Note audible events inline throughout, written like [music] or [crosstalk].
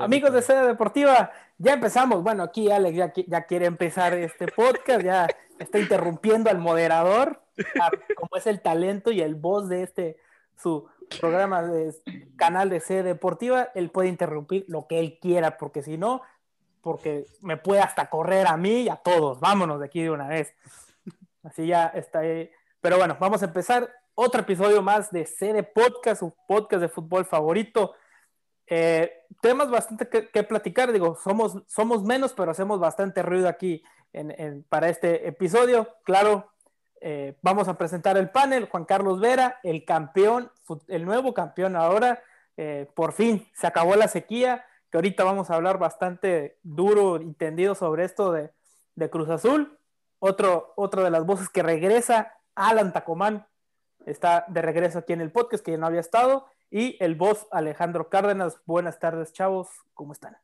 Amigos de Sede Deportiva, ya empezamos. Bueno, aquí Alex ya, ya quiere empezar este podcast, ya está interrumpiendo al moderador, como es el talento y el voz de este, su programa de canal de Sede Deportiva, él puede interrumpir lo que él quiera, porque si no, porque me puede hasta correr a mí y a todos. Vámonos de aquí de una vez. Así ya está. Ahí. Pero bueno, vamos a empezar otro episodio más de Sede Podcast, su podcast de fútbol favorito. Eh, temas bastante que, platicar, digo, somos, somos menos, pero hacemos bastante ruido aquí para este episodio. Claro, eh, vamos a presentar el panel, Juan Carlos Vera, el campeón, el nuevo campeón ahora, eh, por fin se acabó la sequía, que ahorita vamos a hablar bastante duro y tendido sobre esto de, Cruz Azul. Otro, otro de las voces que regresa, Alan Tacomán, está de regreso aquí en el podcast, que ya no había estado y el voz Alejandro Cárdenas. Buenas tardes, chavos, ¿cómo están?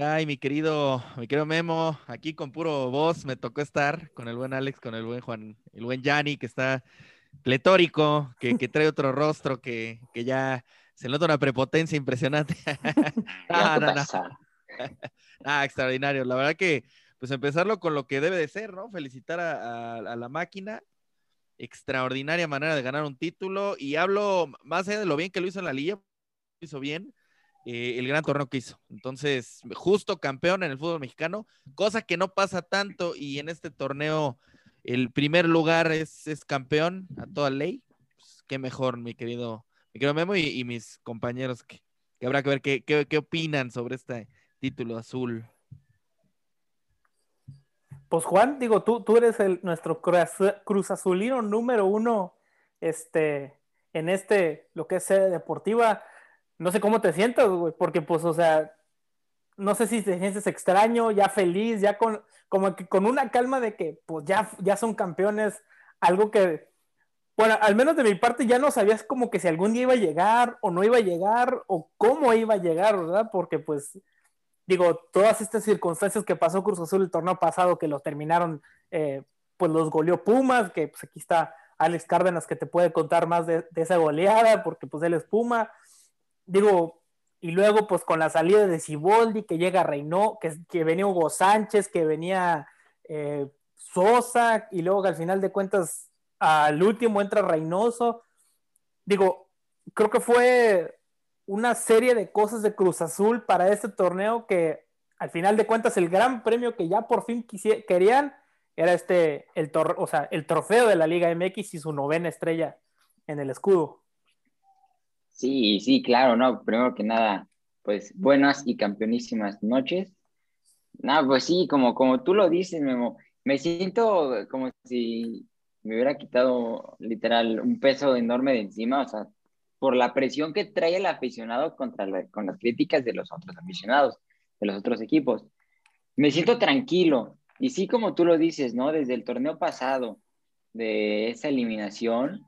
Ay, mi querido, mi querido Memo, aquí con puro voz me tocó estar con el buen Alex, con el buen Juan, el buen Yanni, que está pletórico, que, trae otro [laughs] rostro, que, ya se nota una prepotencia impresionante. [laughs] no, no, no. [laughs] ah, extraordinario. La verdad que, pues empezarlo con lo que debe de ser, ¿no? Felicitar a la máquina, extraordinaria manera de ganar un título y hablo más allá de lo bien que lo hizo en la liga, hizo bien eh, el gran torneo que hizo. Entonces, justo campeón en el fútbol mexicano, cosa que no pasa tanto y en este torneo el primer lugar es, es campeón a toda ley. Pues, qué mejor, mi querido, mi querido Memo y, mis compañeros que, habrá que ver qué, qué, qué opinan sobre este título azul. Pues Juan, digo, tú, tú eres el, nuestro cruz, azulino número uno este, en este, lo que es sede deportiva. No sé cómo te sientas, güey, porque pues, o sea, no sé si te sientes extraño, ya feliz, ya con, como que con una calma de que pues ya, ya son campeones, algo que, bueno, al menos de mi parte ya no sabías como que si algún día iba a llegar o no iba a llegar o cómo iba a llegar, ¿verdad? Porque pues digo, todas estas circunstancias que pasó Cruz Azul el torneo pasado, que los terminaron, eh, pues los goleó Pumas, que pues aquí está Alex Cárdenas que te puede contar más de, esa goleada, porque pues él es Puma. Digo, y luego pues con la salida de Ciboldi, que llega Reynó, que, que venía Hugo Sánchez, que venía eh, Sosa, y luego que al final de cuentas al último entra Reynoso. Digo, creo que fue una serie de cosas de Cruz Azul para este torneo que al final de cuentas el gran premio que ya por fin querían era este, el, o sea, el trofeo de la Liga MX y su novena estrella en el escudo. Sí, sí, claro, no, primero que nada, pues buenas y campeonísimas noches. No, pues sí, como, como tú lo dices, Memo, me siento como si me hubiera quitado literal un peso enorme de encima, o sea, por la presión que trae el aficionado contra con las críticas de los otros aficionados, de los otros equipos. Me siento tranquilo. Y sí, como tú lo dices, ¿no? Desde el torneo pasado, de esa eliminación,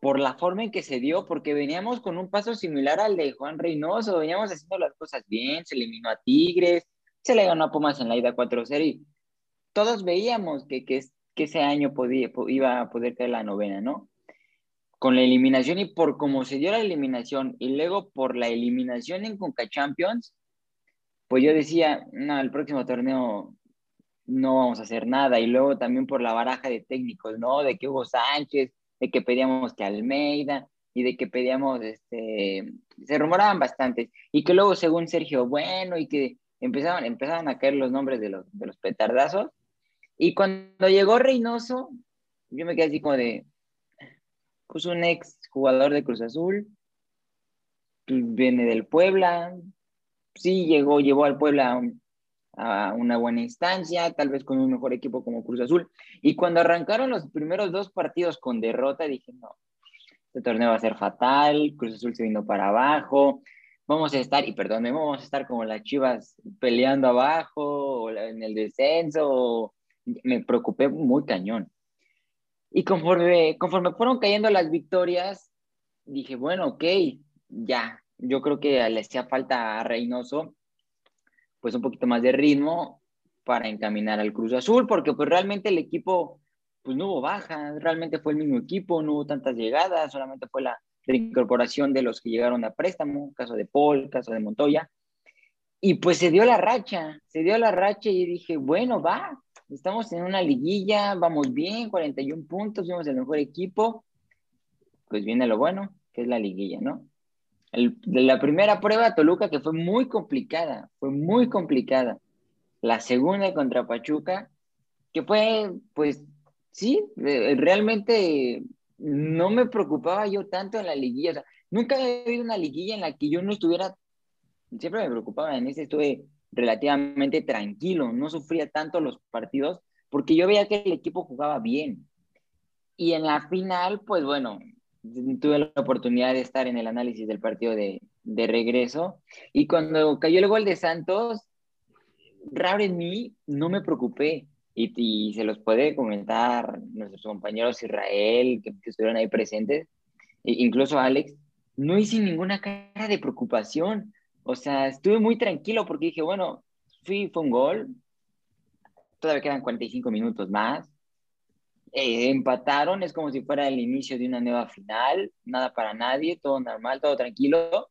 por la forma en que se dio, porque veníamos con un paso similar al de Juan Reynoso, veníamos haciendo las cosas bien, se eliminó a Tigres, se le ganó a Pumas en la ida 4-0 y todos veíamos que, que, que ese año podía, iba a poder caer la novena, ¿no? Con la eliminación y por cómo se dio la eliminación y luego por la eliminación en Conca Champions, pues yo decía, no, el próximo torneo no vamos a hacer nada. Y luego también por la baraja de técnicos, ¿no? De que Hugo Sánchez, de que pedíamos que Almeida y de que pedíamos, este, se rumoraban bastante. Y que luego según Sergio Bueno y que empezaban, empezaban a caer los nombres de los, de los petardazos. Y cuando llegó Reynoso, yo me quedé así como de, pues un ex jugador de Cruz Azul, viene del Puebla, sí llegó, llevó al Puebla a una buena instancia, tal vez con un mejor equipo como Cruz Azul. Y cuando arrancaron los primeros dos partidos con derrota, dije, no, este torneo va a ser fatal, Cruz Azul se vino para abajo, vamos a estar, y perdón, vamos a estar como las Chivas peleando abajo, o en el descenso, me preocupé muy cañón. Y conforme, conforme fueron cayendo las victorias, dije, bueno, ok, ya, yo creo que le hacía falta a Reynoso, pues un poquito más de ritmo para encaminar al Cruz Azul, porque pues realmente el equipo, pues no hubo baja, realmente fue el mismo equipo, no hubo tantas llegadas, solamente fue la, reincorporación de los que llegaron a préstamo, caso de Paul, caso de Montoya. Y pues se dio la racha, se dio la racha y dije, bueno, va, estamos en una liguilla, vamos bien, 41 puntos, somos el mejor equipo. Pues viene lo bueno, que es la liguilla, ¿no? de la primera prueba, Toluca, que fue muy complicada, fue muy complicada. La segunda contra Pachuca, que fue, pues, sí, realmente no me preocupaba yo tanto en la liguilla. O sea, nunca he habido una liguilla en la que yo no estuviera, siempre me preocupaba, en ese estuve relativamente tranquilo, no sufría tanto los partidos, porque yo veía que el equipo jugaba bien. Y en la final, pues bueno, tuve la oportunidad de estar en el análisis del partido de, de regreso. Y cuando cayó el gol de Santos, raro en mí, no me preocupé. Y, y, se los puede comentar nuestros compañeros Israel que, estuvieron ahí presentes, e incluso Alex, no hice ninguna cara de preocupación, o sea, estuve muy tranquilo porque dije, bueno, fui, fue un gol, todavía quedan 45 minutos más, eh, empataron, es como si fuera el inicio de una nueva final, nada para nadie, todo normal, todo tranquilo.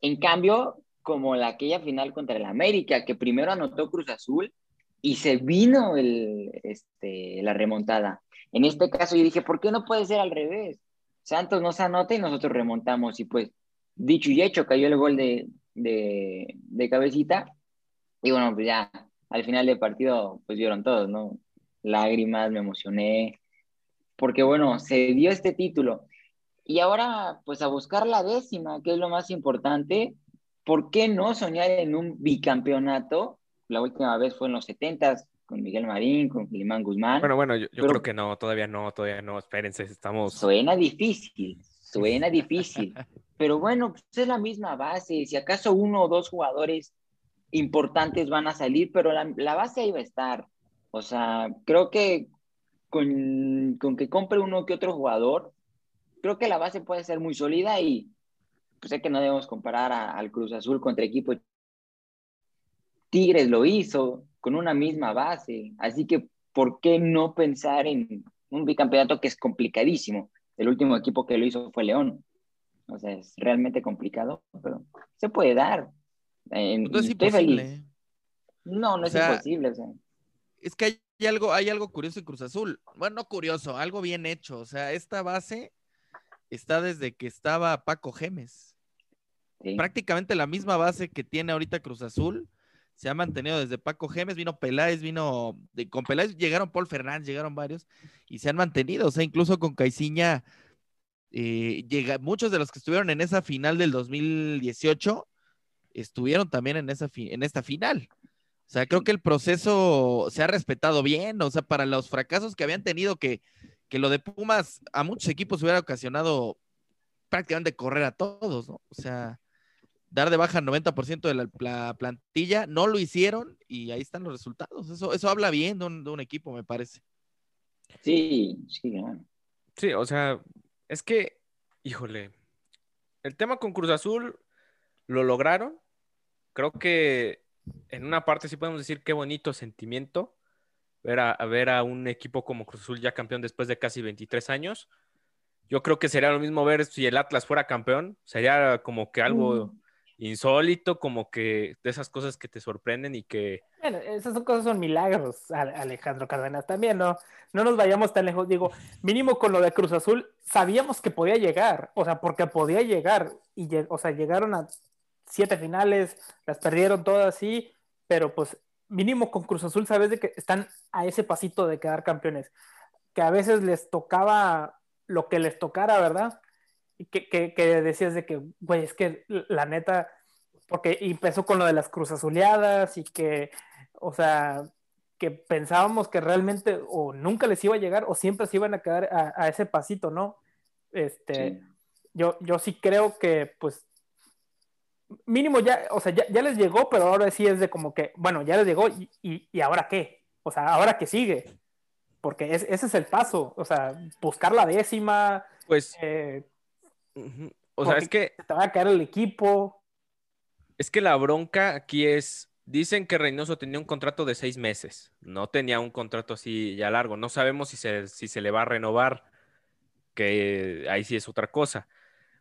En cambio, como la, aquella final contra el América, que primero anotó Cruz Azul y se vino el, este, la remontada. En este caso yo dije, ¿por qué no puede ser al revés? Santos nos anota y nosotros remontamos y pues dicho y hecho, cayó el gol de, de, de cabecita y bueno, pues ya al final del partido pues vieron todos, ¿no? lágrimas, me emocioné, porque bueno, se dio este título. Y ahora, pues a buscar la décima, que es lo más importante, ¿por qué no soñar en un bicampeonato? La última vez fue en los 70 con Miguel Marín, con Limán Guzmán. Bueno, bueno, yo, creo que no, todavía no, todavía no, espérense, estamos... Suena difícil, suena difícil, pero bueno, pues es la misma base, si acaso uno o dos jugadores importantes van a salir, pero la, la base ahí va a estar. O sea, creo que con, con, que compre uno que otro jugador, creo que la base puede ser muy sólida y pues sé que no debemos comparar al Cruz Azul contra equipo. Tigres lo hizo con una misma base, así que ¿por qué no pensar en un bicampeonato que es complicadísimo? El último equipo que lo hizo fue León. O sea, es realmente complicado, pero se puede dar. no es imposible. No, no es imposible. O sea es que hay algo, hay algo curioso en Cruz Azul. Bueno, no curioso, algo bien hecho. O sea, esta base está desde que estaba Paco Gemes. Prácticamente la misma base que tiene ahorita Cruz Azul se ha mantenido desde Paco Gemes, vino Peláez, vino, de, con Peláez llegaron Paul Fernández, llegaron varios y se han mantenido, o sea, incluso con Caiciña, eh, muchos de los que estuvieron en esa final del 2018 estuvieron también en, esa en esta final. O sea, creo que el proceso se ha respetado bien, o sea, para los fracasos que habían tenido, que, que lo de Pumas a muchos equipos hubiera ocasionado prácticamente correr a todos, ¿no? O sea, dar de baja el 90% de la, plantilla, no lo hicieron y ahí están los resultados. Eso, eso habla bien de un, equipo, me parece. Sí, sí, Sí, o sea, es que, híjole, el tema con Cruz Azul lo lograron. Creo que en una parte sí podemos decir qué bonito sentimiento ver a, ver a un equipo como Cruz Azul ya campeón después de casi 23 años. Yo creo que sería lo mismo ver si el Atlas fuera campeón, sería como que algo mm. Insólito, como que de esas cosas que te sorprenden y que... Bueno, esas son cosas son milagros, Alejandro Cárdenas, también, ¿no? No nos vayamos tan lejos, digo, mínimo con lo de Cruz Azul, sabíamos que podía llegar, o sea, porque podía llegar, y, o sea, llegaron a siete finales, las perdieron todas, sí, pero pues mínimo con Cruz Azul sabes de que están a ese pasito de quedar campeones, que a veces les tocaba lo que les tocara, ¿verdad? Que, que, decías de que, güey, es que la neta, porque empezó con lo de las Cruz Azuleadas y que, o sea, que pensábamos que realmente o nunca les iba a llegar o siempre se iban a quedar a, ese pasito, ¿no? Este, Yo, yo sí creo que pues mínimo ya, o sea, ya, les llegó, pero ahora sí es de como que, bueno, ya les llegó y, y, ahora qué, o sea, ahora qué sigue, porque ese es el paso, o sea, buscar la décima, pues, eh, o sea, es que te va a caer el equipo. Es que la bronca aquí es, dicen que Reynoso tenía un contrato de seis meses, no tenía un contrato así ya largo, no sabemos si se, si se le va a renovar, que ahí sí es otra cosa.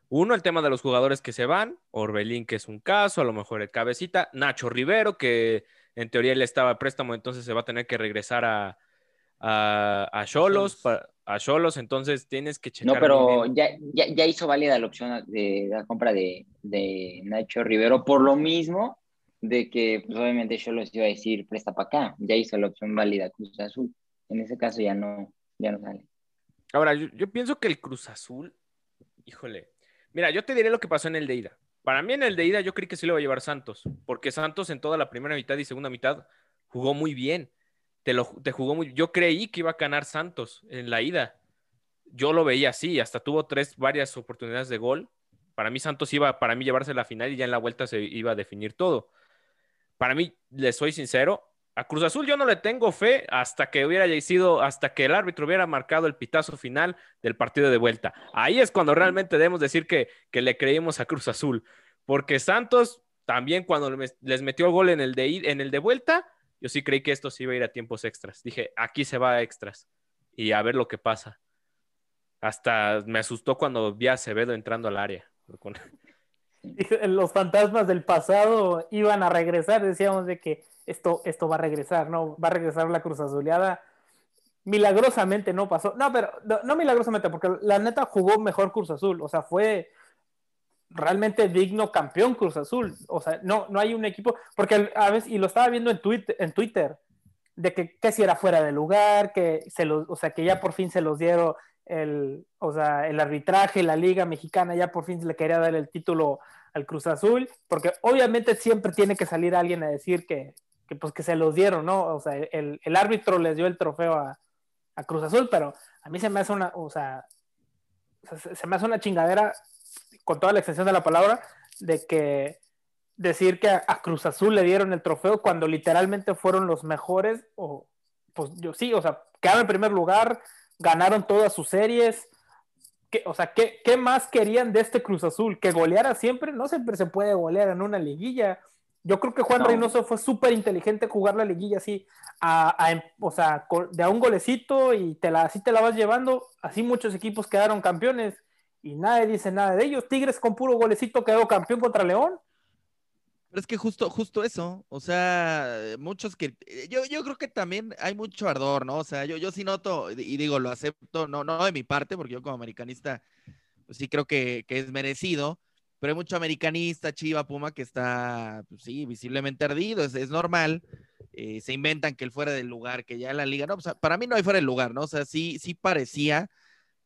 Uno, el tema de los jugadores que se van, Orbelín, que es un caso, a lo mejor el cabecita, Nacho Rivero, que en teoría él estaba a préstamo, entonces se va a tener que regresar a, a, Cholos, a Cholos, entonces tienes que checar. No, pero ya, ya, hizo válida la opción de la compra de, de Nacho Rivero por lo mismo de que pues, obviamente Cholos iba a decir presta para acá, ya hizo la opción válida Cruz Azul. En ese caso ya no, ya no sale. Ahora, yo, yo pienso que el Cruz Azul, híjole, Mira, yo te diré lo que pasó en el de ida. Para mí en el de ida yo creí que sí lo iba a llevar Santos, porque Santos en toda la primera mitad y segunda mitad jugó muy bien. Te, lo, te jugó muy Yo creí que iba a ganar Santos en la ida. Yo lo veía así, hasta tuvo tres, varias oportunidades de gol. Para mí Santos iba, para mí llevarse la final y ya en la vuelta se iba a definir todo. Para mí, les soy sincero, a Cruz Azul yo no le tengo fe hasta que hubiera sido, hasta que el árbitro hubiera marcado el pitazo final del partido de vuelta. Ahí es cuando realmente debemos decir que, que le creímos a Cruz Azul. Porque Santos también cuando les metió el gol en el, de, en el de vuelta, yo sí creí que esto se iba a ir a tiempos extras. Dije, aquí se va a extras y a ver lo que pasa. Hasta me asustó cuando vi a Acevedo entrando al área. Los fantasmas del pasado iban a regresar, decíamos de que esto, esto va a regresar, ¿no? Va a regresar la Cruz Azuleada. Milagrosamente no pasó. No, pero no, milagrosamente, porque la neta jugó mejor Cruz Azul. O sea, fue realmente digno campeón Cruz Azul. O sea, no, no hay un equipo, porque a veces, y lo estaba viendo en Twitter, en Twitter de que, que si era fuera de lugar, que se los, o sea, que ya por fin se los dieron el, o sea, el arbitraje, la liga mexicana ya por fin se le quería dar el título al Cruz Azul, porque obviamente siempre tiene que salir alguien a decir que, que pues que se los dieron, ¿no? O sea, el, el árbitro les dio el trofeo a, a, Cruz Azul, pero a mí se me hace una, o sea, se, me hace una chingadera, con toda la extensión de la palabra, de que decir que a, Cruz Azul le dieron el trofeo cuando literalmente fueron los mejores, o pues yo sí, o sea, quedaron en primer lugar, ganaron todas sus series. ¿Qué, o sea, ¿qué, ¿qué más querían de este Cruz Azul? ¿Que goleara siempre? No siempre se puede golear en una liguilla. Yo creo que Juan Reynoso fue súper inteligente jugar la liguilla así, a, em, o sea, de a un golecito y te la, así te la vas llevando. Así muchos equipos quedaron campeones y nadie dice nada de ellos. Tigres con puro golecito quedó campeón contra León. Pero es que justo, justo eso, o sea, muchos que, yo, yo creo que también hay mucho ardor, ¿no? O sea, yo, yo sí noto, y digo, lo acepto, no, no de mi parte, porque yo como americanista, pues sí creo que, que es merecido, pero hay mucho americanista, Chiva, Puma, que está, pues sí, visiblemente ardido, es, normal. Eh, se inventan que él fuera del lugar, que ya la liga, no, pues, para mí no hay fuera del lugar, ¿no? O sea, sí, sí parecía,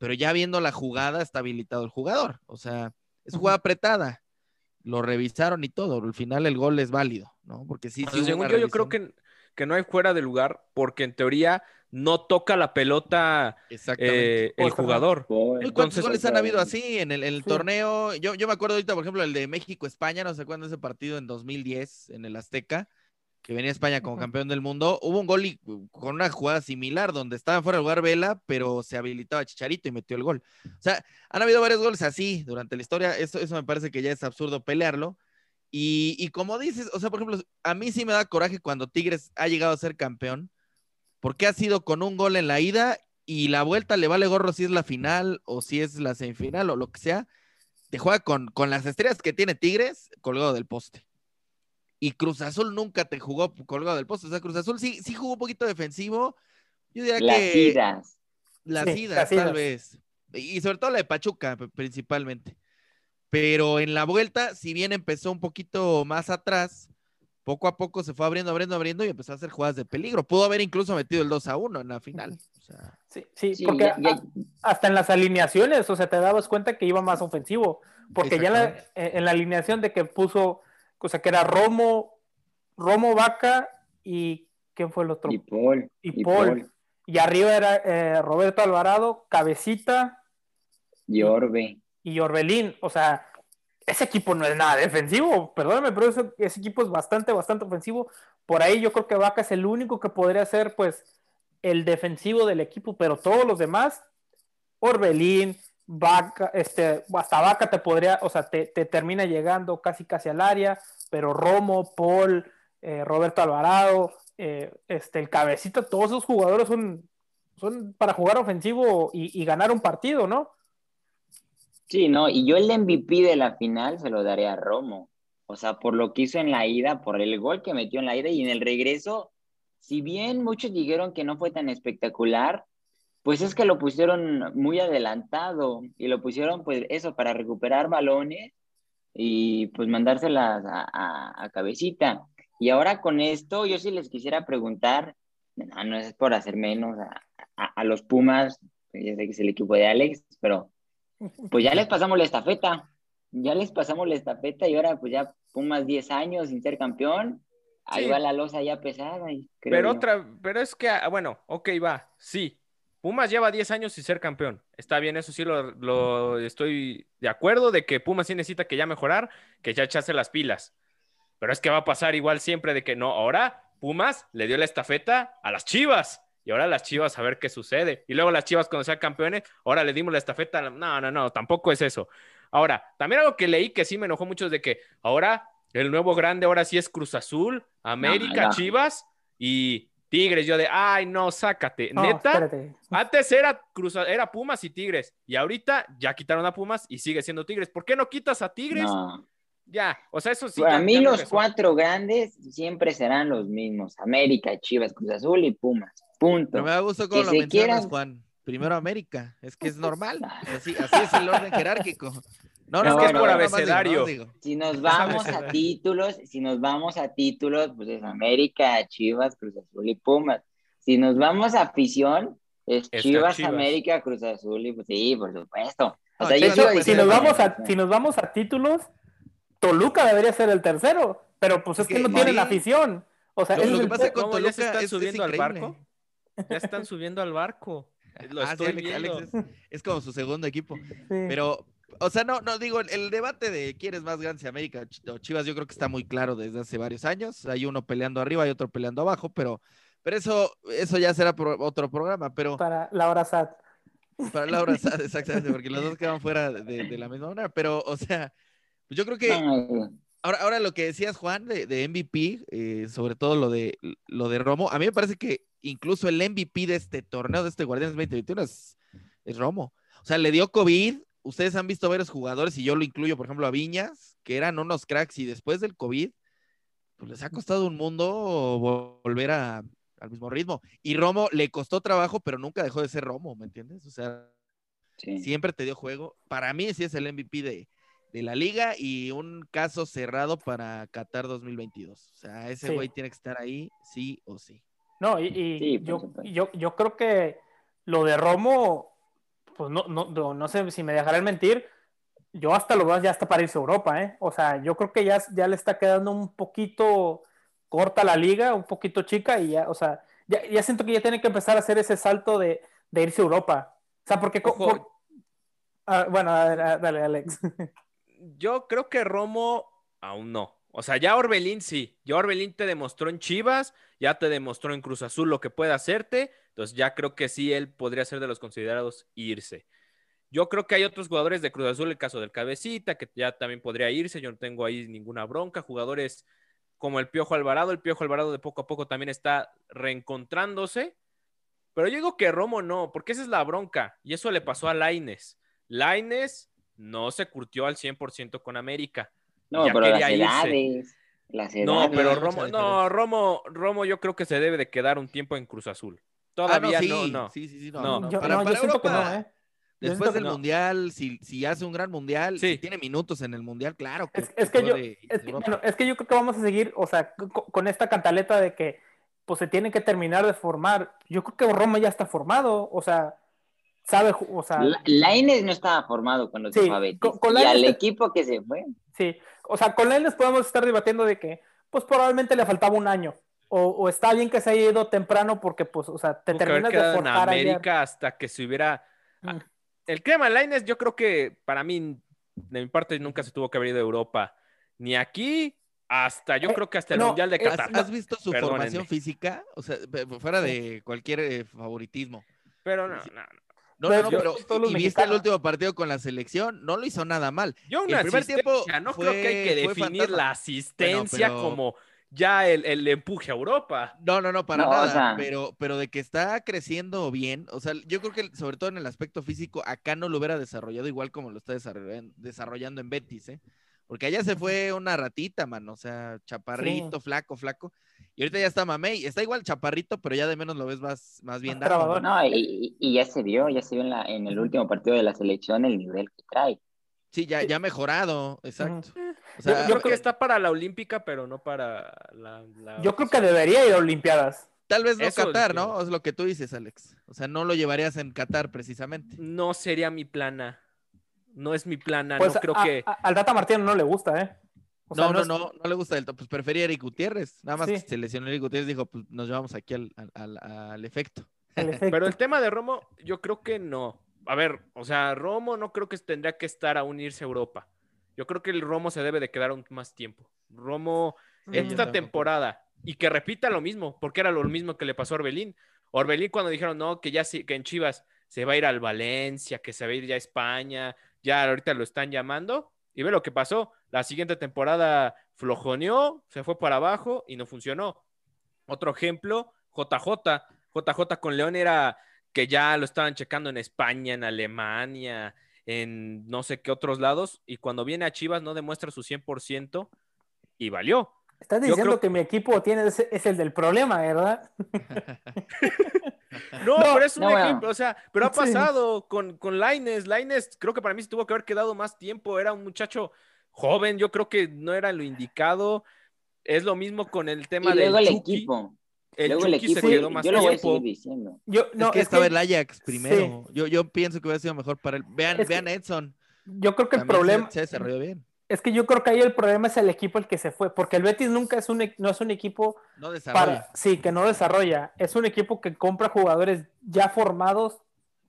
pero ya viendo la jugada está habilitado el jugador, o sea, es jugada apretada, lo revisaron y todo, al final el gol es válido, ¿no? Porque sí, sí. Según yo, yo creo que, que no hay fuera de lugar, porque en teoría no toca la pelota eh, el jugador. ¿Cuántos goles han habido así en el, torneo? Yo, yo me acuerdo ahorita, por ejemplo, el de México-España, no sé cuándo ese partido en 2010 en el Azteca, que venía España como campeón del mundo. Hubo un gol con una jugada similar donde estaba fuera de lugar Vela, pero se habilitaba Chicharito y metió el gol. O sea, han habido varios goles así durante la historia. Eso, eso me parece que ya es absurdo pelearlo. Y, y como dices, o sea, por ejemplo, a mí sí me da coraje cuando Tigres ha llegado a ser campeón porque ha sido con un gol en la ida y la vuelta le vale gorro si es la final o si es la semifinal o lo que sea. Te juega con, con las estrellas que tiene Tigres colgado del poste. Y Cruz Azul nunca te jugó colgado del poste. O sea, Cruz Azul sí, sí jugó un poquito defensivo. Yo diría las que. Idas. Las idas. tal vez. Y sobre todo la de Pachuca, principalmente. Pero en la vuelta, si bien empezó un poquito más atrás, poco a poco se fue abriendo, abriendo, abriendo y empezó a hacer jugadas de peligro. Pudo haber incluso metido el 2 a 1 en la final. sí, sí, porque hasta en las alineaciones, o sea, te dabas cuenta que iba más ofensivo, porque ya eh, en la alineación de que puso, o sea, que era Romo, Romo Vaca y ¿quién fue el otro? Y Paul. Y, Paul. Y arriba era eh, Roberto Alvarado, Cabecita. Y Orbe. Y Orbelín, o sea, ese equipo no es nada defensivo, perdóname, pero ese, equipo es bastante, bastante ofensivo. Por ahí yo creo que Vaca es el único que podría ser, pues, el defensivo del equipo, pero todos los demás, Orbelín, Vaca, este, hasta Vaca te podría, o sea, te, termina llegando casi casi al área, pero Romo, Paul, eh, Roberto Alvarado, eh, este, el cabecito, todos esos jugadores son, son para jugar ofensivo y ganar un partido, ¿no? Sí, no, y yo el MVP de la final se lo daré a Romo. O sea, por lo que hizo en la ida, por el gol que metió en la ida y en el regreso, si bien muchos dijeron que no fue tan espectacular, pues es que lo pusieron muy adelantado y lo pusieron pues eso para recuperar balones y pues mandárselas a, cabecita. Y ahora con esto yo sí les quisiera preguntar, no, no es por hacer menos a, a los Pumas, ya sé que es el equipo de Alex, pero pues ya les pasamos la estafeta, ya les pasamos la estafeta y ahora pues ya Pumas 10 años sin ser campeón, ahí va la losa ya pesada. pero otra, pero es que, ah, bueno, ok, va, sí. Pumas lleva 10 años sin ser campeón. Está bien, eso sí lo, lo, estoy de acuerdo de que Pumas sí necesita que ya mejorar, que ya echase las pilas. Pero es que va a pasar igual siempre de que no, ahora Pumas le dio la estafeta a las Chivas. Y ahora las Chivas a ver qué sucede. Y luego las Chivas cuando sean campeones, ahora le dimos la estafeta. No, no, no, tampoco es eso. Ahora, también algo que leí que sí me enojó mucho es de que ahora el nuevo grande ahora sí es Cruz Azul, América, Chivas y Tigres. Yo de, ay, no, sácate. Neta, antes era, Cruz, era Pumas y Tigres. Y ahorita ya quitaron a Pumas y sigue siendo Tigres. ¿Por qué no quitas a Tigres? Ya, o sea, eso sí. Para mí los cuatro grandes siempre serán los mismos. América, Chivas, Cruz Azul y Pumas. Punto. Pero me da gusto cómo lo mencionas, Juan. Primero América. Es que es normal. [laughs] Así, así es el orden jerárquico. No, no, es que es por abecedario. si nos [laughs] vamos a títulos, si nos vamos a títulos, pues es América, Chivas, Cruz Azul y Pumas. Si nos vamos a afición, es Chivas, América, Cruz Azul y pues sí, por supuesto. O sea, yo si nos vamos a, si nos vamos a títulos, Toluca debería ser el tercero, pero pues es, que, no tiene la afición. O sea, lo, que pasa con Toluca se están subiendo al barco. Ya están subiendo al barco. [laughs] Lo ah, estoy es, como su segundo equipo. Pero, o sea, no, no digo, el, debate de quién es más grande, América o Chivas, yo creo que está muy claro desde hace varios años. Hay uno peleando arriba y otro peleando abajo, pero, pero eso, eso ya será otro programa. Pero para la hora SAT. Para la hora SAT, [laughs] exactamente, porque los dos quedan fuera de, la misma manera. Pero, o sea, pues yo creo que ahora, ahora lo que decías, Juan, de, de MVP, eh, sobre todo lo de lo de Romo, a mí me parece que incluso el MVP de este torneo, de este Guardianes 2021, es, es Romo. O sea, le dio COVID. Ustedes han visto varios jugadores, y yo lo incluyo, por ejemplo, a Viñas, que eran unos cracks, y después del COVID, pues les ha costado un mundo volver a, al mismo ritmo. Y Romo le costó trabajo, pero nunca dejó de ser Romo, ¿me entiendes? O sea, siempre te dio juego. Para mí sí es el MVP de, de la liga y un caso cerrado para Qatar 2022. O sea, ese güey tiene que estar ahí, sí o sí. No, y, yo, yo, creo que lo de Romo, pues no, no, no sé si me dejarán mentir, yo hasta lo veo ya hasta para irse a Europa, ¿eh? O sea, yo creo que ya, ya le está quedando un poquito corta la liga, un poquito chica, y ya, o sea, ya, siento que ya tiene que empezar a hacer ese salto de, irse a Europa. O sea, porque... Ah, bueno, dale, Alex. [laughs] Yo creo que Romo aún no. O sea, ya Orbelín sí. Ya Orbelín te demostró en Chivas, ya te demostró en Cruz Azul lo que puede hacerte. Entonces ya creo que sí, él podría ser de los considerados irse. Yo creo que hay otros jugadores de Cruz Azul, el caso del Cabecita, que ya también podría irse. Yo no tengo ahí ninguna bronca. Jugadores como el Piojo Alvarado. El Piojo Alvarado de poco a poco también está reencontrándose. Pero yo digo que Romo no, porque esa es la bronca. Y eso le pasó a Laines. Laines no se curtió al 100% con América no, pero las edades, No, pero Romo, no, Romo, Romo yo creo que se debe de quedar un tiempo en Cruz Azul. Todavía ah, no, no, Sí, sí, sí, no. Yo, para, siento que no, ¿eh? Después del Mundial, si, si, hace un gran Mundial, si tiene minutos en el Mundial, claro. Que es, que yo, es, que yo creo que vamos a seguir, o sea, con, esta cantaleta de que pues se tiene que terminar de formar. Yo creo que Romo ya está formado, o sea, sabe, o sea... La, Ines no estaba formado cuando se fue a Betis, y al equipo que se fue. Sí, o sea, con él les podemos estar debatiendo de que, pues probablemente le faltaba un año. O, está bien que se haya ido temprano porque, pues, o sea, te terminas de forjar en América hasta que se hubiera... Mm. El crema Lines, yo creo que para mí, de mi parte, nunca se tuvo que haber ido a Europa. Ni aquí, hasta, yo eh, creo que hasta el Mundial de Qatar. ¿Has, visto su formación física? O sea, fuera de cualquier eh, favoritismo. Pero no, no, no, no, pero y viste el último partido con la selección, no lo hizo nada mal. Yo el primer tiempo no creo que hay que definir la asistencia como ya el, el empuje a Europa. No, no, no, para No, o nada. sea- Pero, pero de que está creciendo bien, o sea, yo creo que sobre todo en el aspecto físico, acá no lo hubiera desarrollado igual como lo está desarrollando, desarrollando en Betis, ¿eh? Porque allá se fue una ratita, man, o sea, chaparrito, flaco, flaco. Y ahorita ya está Mamey, está igual chaparrito, pero ya de menos lo ves más, más bien dado. ¿no? No, y, ya se vio, ya se vio en, la, en el último partido de la selección el nivel que trae. Sí, ya, ya ha mejorado, exacto. O Yo, sea, yo creo que está para la olímpica, pero no para la. la Yo creo que debería ir a Olimpiadas. tal vez no eso Qatar. ¿no? Es lo que tú dices, Alex. O sea, no lo llevarías en Qatar precisamente. No sería mi plana. No es mi plana. Pues no creo a- que. a- al Data Martino no le gusta, ¿eh? O sea, no, no, es- no, no le gusta el top. Pues prefería a Eric Gutiérrez. Nada más Sí. que se lesionó Eric Gutiérrez, dijo, pues nos llevamos aquí al, al- al- al efecto. el [laughs] efecto. Pero el tema de Romo, yo creo que no. A ver, o sea, Romo no creo que tendría que estar a unirse a Europa. Yo creo que el Romo se debe de quedar un más tiempo. Romo, Sí, yo esta temporada, y que repita lo mismo, porque era lo mismo que le pasó a Orbelín. Orbelín cuando dijeron, no, que ya sí, que en Chivas se va a ir al Valencia, que se va a ir ya a España, ya ahorita lo están llamando, y ve lo que pasó. La siguiente temporada flojoneó, se fue para abajo y no funcionó. Otro ejemplo, JJ. JJ con León era que ya lo estaban checando en España, en Alemania, en no sé qué otros lados, y cuando viene a Chivas no demuestra su 100% y valió. Estás diciendo creo- que mi equipo tiene ese- es el del problema, ¿verdad? [laughs] No, No, pero es un no, bueno. ejemplo, o sea, pero ha Sí. pasado con, con Laines. Laines creo que para mí se tuvo que haber quedado más tiempo, era un muchacho joven, yo creo que no era lo indicado. Es lo mismo con el tema y luego del el Chucky. equipo. El luego el Chucky se equipo, quedó más yo lo voy a tiempo. seguir diciendo. Yo, no, es que es estaba que el Ajax primero. Yo, yo pienso que hubiera sido mejor para él. Vean, Es que- vean a Edson. yo creo que el También se- problema se, desarrolló bien. es que yo creo que ahí el problema es el equipo el que se fue, porque el Betis nunca es un, e- no es un equipo No desarrolla. para, sí, que no desarrolla, es un equipo que compra jugadores ya formados,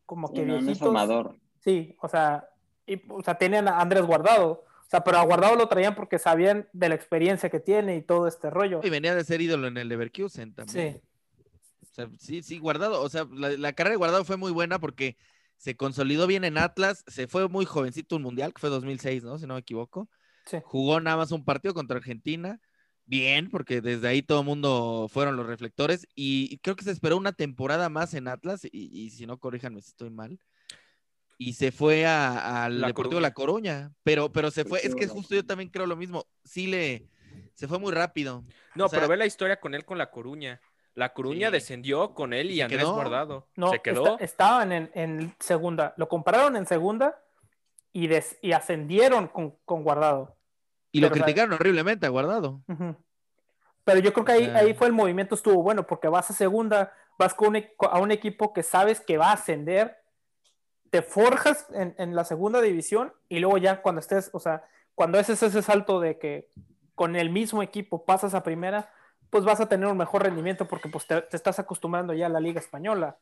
como Sí, que no, no es viejitos. formador. Sí, o sea, y, o sea, tienen a Andrés Guardado, sea, pero a Guardado lo traían porque sabían de la experiencia que tiene y todo este rollo. Y venía de ser ídolo en el Leverkusen también. Sí, O sea, sí, sí, Guardado. O sea, la, la carrera de Guardado fue muy buena porque se consolidó bien en Atlas. Se fue muy jovencito un mundial, que fue 2006, ¿no? Si no me equivoco. sí. Jugó nada más un partido contra Argentina. Bien, porque desde ahí todo el mundo fueron los reflectores. Y creo que se esperó una temporada más en Atlas. Y, y si no, corríjanme si estoy mal. Y se fue a- al La Deportivo Coruña. La Coruña. Pero, pero se fue, es que justo yo también creo lo mismo. Sí le. Se fue muy rápido. No, O sea- pero ve la historia con él con La Coruña. La Coruña Sí. descendió con él y Andrés quedó. Guardado. No, se quedó. esta- estaban en, en segunda, lo compraron en segunda y, des- y ascendieron con, con Guardado. Y lo Pero, o sea, criticaron horriblemente a Guardado. Pero yo creo que ahí, sea- ahí fue el movimiento, estuvo bueno, porque vas a segunda, vas con un e- a un equipo que sabes que va a ascender, te forjas en, en la segunda división y luego ya cuando estés, o sea, cuando haces ese salto de que con el mismo equipo pasas a primera, pues vas a tener un mejor rendimiento porque pues te, te estás acostumbrando ya a la liga española.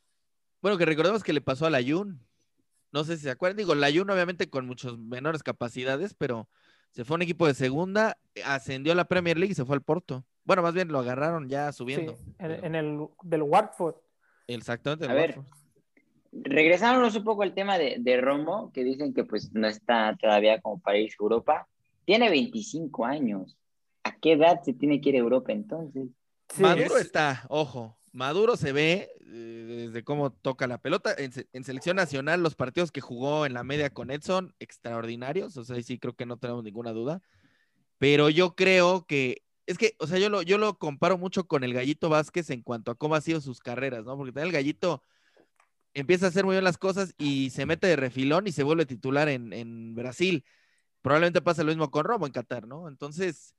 Bueno, que recordemos que le pasó a la Jun. No sé si se acuerdan. Digo, la Jun obviamente con muchas menores capacidades, pero se fue a un equipo de segunda, ascendió a la Premier League y se fue al Porto. Bueno, más bien lo agarraron ya subiendo. Sí, en, pero- en el del Watford. Exactamente. A el ver, Watford. Regresándonos un poco al tema de, de Romo, que dicen que pues no está todavía como para irse a Europa. Tiene 25 años. ¿A qué edad se tiene que ir a Europa entonces? Sí, Maduro es- está, ojo. Maduro se ve eh, desde cómo toca la pelota. En, se- en selección nacional, los partidos que jugó en la media con Edson, extraordinarios. O sea, ahí sí creo que no tenemos ninguna duda. Pero yo creo que, es que, o sea, yo lo, yo lo comparo mucho con el Gallito Vázquez en cuanto a cómo ha sido sus carreras, ¿no? Porque también el Gallito empieza a hacer muy bien las cosas y se mete de refilón y se vuelve titular en, en Brasil. Probablemente pasa lo mismo con Romo en Qatar, ¿no? Entonces,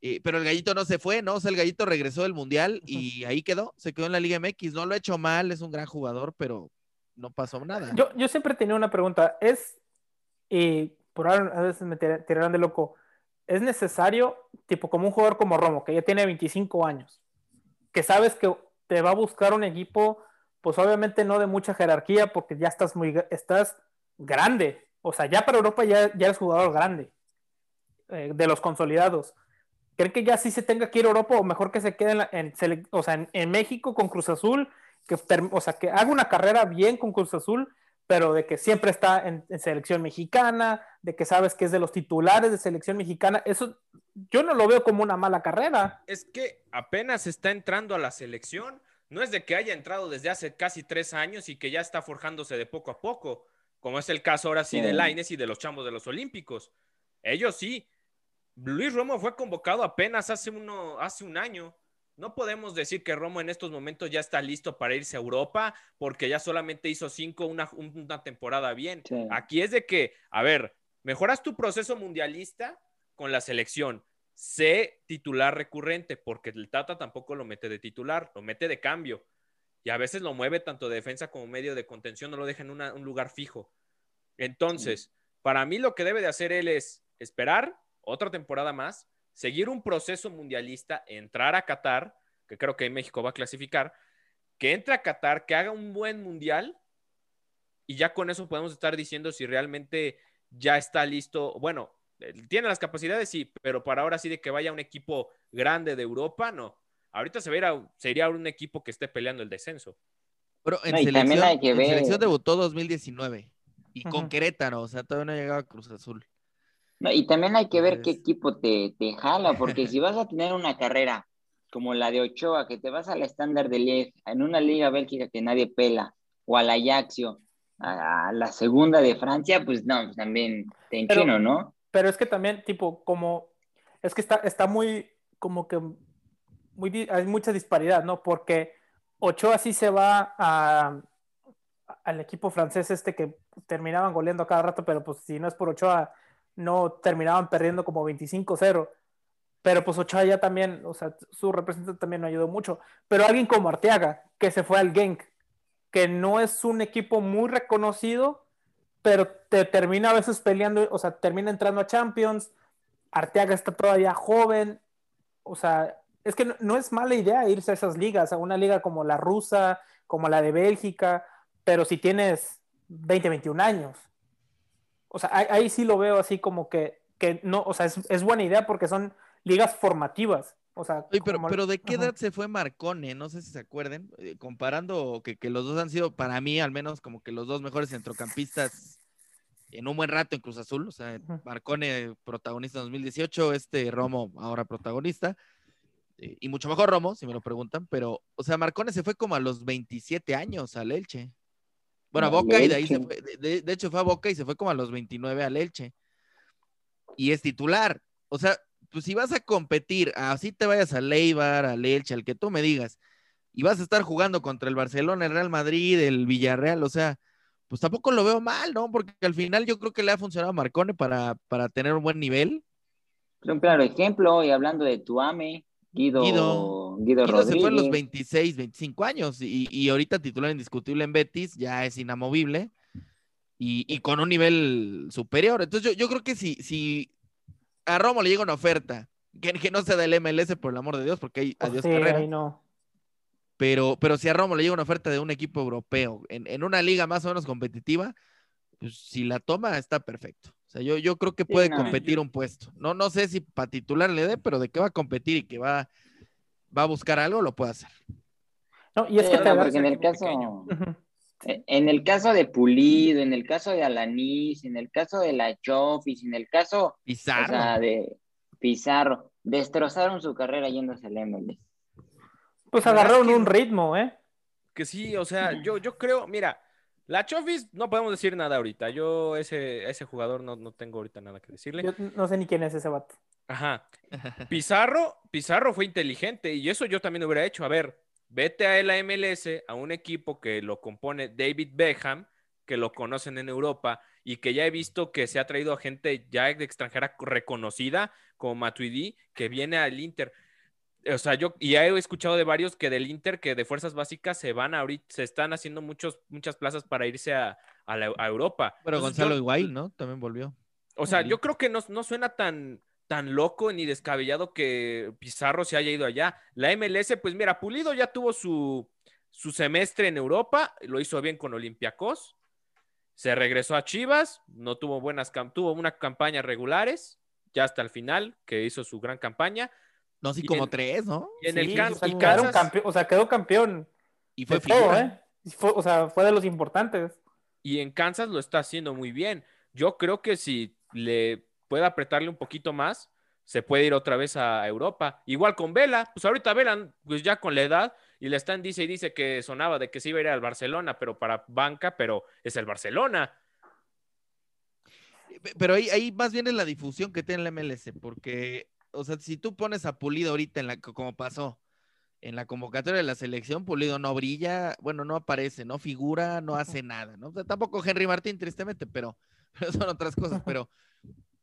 eh, pero el gallito no se fue, ¿no? O sea, el gallito regresó del mundial y ahí quedó, se quedó en la Liga MX. No lo ha hecho mal, es un gran jugador, pero no pasó nada. Yo, yo siempre tenía una pregunta. Es, y por ahora a veces me tir- tirarán de loco, ¿es necesario, tipo como un jugador como Romo, que ya tiene 25 años, que sabes que te va a buscar un equipo, pues obviamente no de mucha jerarquía, porque ya estás muy, estás grande. O sea, ya para Europa ya, ya eres jugador grande, eh, de los consolidados. ¿Creen que ya sí se tenga que ir a Europa o mejor que se quede en, o sea, en, México con Cruz Azul? Que, o sea, que haga una carrera bien con Cruz Azul pero de que siempre está en, selección mexicana, de que sabes que es de los titulares de selección mexicana, eso yo no lo veo como una mala carrera. Es que apenas está entrando a la selección, no es de que haya entrado desde hace casi tres años y que ya está forjándose de poco a poco, como es el caso ahora sí de Laines y de los chambos de los Olímpicos. Ellos sí. Luis Romo fue convocado apenas hace, uno, hace un año no podemos decir que Romo en estos momentos ya está listo para irse a Europa porque ya solamente hizo cinco una, una temporada bien. Aquí es de que, a ver, mejoras tu proceso mundialista con la selección. Sé titular recurrente porque el Tata tampoco lo mete de titular, lo mete de cambio. Y a veces lo mueve tanto de defensa como medio de contención, no lo deja en un lugar fijo. Entonces, para mí lo que debe de hacer él es esperar otra temporada más, seguir un proceso mundialista, entrar a Qatar, que creo que México va a clasificar, que entre a Qatar, que haga un buen mundial y ya con eso podemos estar diciendo si realmente ya está listo. Bueno, tiene las capacidades, sí, pero para ahora sí de que vaya un equipo grande de Europa, no. Ahorita se vería, sería un equipo que esté peleando el descenso. Pero en, selección, debutó 2019 y con Querétaro, o sea, todavía no llegaba a Cruz Azul y también hay que ver qué equipo te, te jala, porque [laughs] si vas a tener una carrera como la de Ochoa, que te vas al estándar de Liege, en una liga bélgica que nadie pela, o al Ajaxio, a, la segunda de Francia, pues no, pues también te enchino, ¿no? Pero es que también, tipo, como, es que está, está muy, como que, muy, hay mucha disparidad, ¿no? Porque Ochoa sí se va a, al equipo francés este que terminaban goleando cada rato, pero pues si no es por Ochoa, no terminaban perdiendo como 25-0. Pero pues Ochoa ya también, o sea, su representante también no ayudó mucho. Pero alguien como Arteaga, que se fue al Genk, que no es un equipo muy reconocido, pero te termina a veces peleando, o sea, termina entrando a Champions. Arteaga está todavía joven. O sea, es que no, es mala idea irse a esas ligas, a una liga como la rusa, como la de Bélgica, pero si tienes 20, 21 años. O sea, ahí, sí lo veo así como que, que no, o sea, es, buena idea porque son ligas formativas. O sea, pero, pero ¿de qué edad se fue Marcone? No sé si se acuerden, eh, comparando que, que, los dos han sido, para mí al menos, como que los dos mejores centrocampistas en un buen rato en Cruz Azul. O sea, Marcone protagonista en 2018, este Romo ahora protagonista. Eh, y mucho mejor Romo, si me lo preguntan, pero, o sea, Marcone se fue como a los 27 años al Elche. Bueno, a Boca y de ahí se fue, de, hecho fue a Boca y se fue como a los 29 al Elche. Y es titular. O sea, pues si vas a competir, así te vayas a Leibar, al Elche, al que tú me digas, y vas a estar jugando contra el Barcelona, el Real Madrid, el Villarreal, o sea, pues tampoco lo veo mal, ¿no? Porque al final yo creo que le ha funcionado a Marcone para, para tener un buen nivel. Un claro ejemplo, y hablando de Tuame, Guido, Guido, Guido, se fue a los 26, 25 años y, ahorita titular indiscutible en Betis, ya es inamovible y, con un nivel superior. Entonces yo, creo que si, si a Romo le llega una oferta, que, no sea del MLS por el amor de Dios, porque hay pues adiós carrera. no. Pero, pero si a Romo le llega una oferta de un equipo europeo en, una liga más o menos competitiva, pues si la toma está perfecto. O sea, yo, yo creo que puede competir un puesto. No, no sé si para titular le dé, pero de que va a competir y que va, va a buscar algo, lo puede hacer. No, y es que en el caso, en el caso de Pulido, en el caso de Alanis, en el caso de la Chofis, en el caso Pizarro. de Pizarro, destrozaron su carrera yéndose al MLS. Pues agarraron un ritmo, ¿eh? Que sí, o sea, yo, yo creo, mira, la Chofis no podemos decir nada ahorita. Yo ese, ese jugador no, no tengo ahorita nada que decirle. Yo no sé ni quién es ese vato. Ajá. [laughs] Pizarro, Pizarro fue inteligente y eso yo también hubiera hecho. A ver, vete a la MLS, a un equipo que lo compone David Beckham, que lo conocen en Europa y que ya he visto que se ha traído a gente ya de extranjera reconocida como Matuidi, que viene al Inter o sea, yo ya he escuchado de varios que del Inter, que de fuerzas básicas se van ahorita, se están haciendo muchos, muchas plazas para irse a, Europa. Pero Gonzalo Higuaín, ¿no? También volvió. O sea, yo creo que no, no suena tan, tan loco ni descabellado que Pizarro se haya ido allá. La MLS, pues mira, Pulido ya tuvo su, su semestre en Europa, lo hizo bien con Olympiacos, se regresó a Chivas, no tuvo buenas, tuvo unas campañas regulares, ya hasta el final, que hizo su gran campaña no, sí, como tres, ¿no? Y en el campo. o, sea, quedó campeón. Y fue todo, ¿eh? o sea, fue de los importantes. y en Kansas lo está haciendo muy bien. Yo creo que si le puede apretarle un poquito más, se puede ir otra vez a Europa. Igual con Vela, pues ahorita Vela, pues ya con la edad, y le están dice y dice que sonaba de que se iba a ir al Barcelona, pero para banca, pero es el Barcelona. Pero ahí, ahí más bien es la difusión que tiene el MLS, porque, o sea, si tú pones a Pulido ahorita en la, como pasó, en la convocatoria de la selección, Pulido no brilla, bueno, no aparece, no figura, no hace [laughs] nada, ¿no? tampoco Henry Martín, tristemente, pero, [laughs] pero son otras cosas, pero,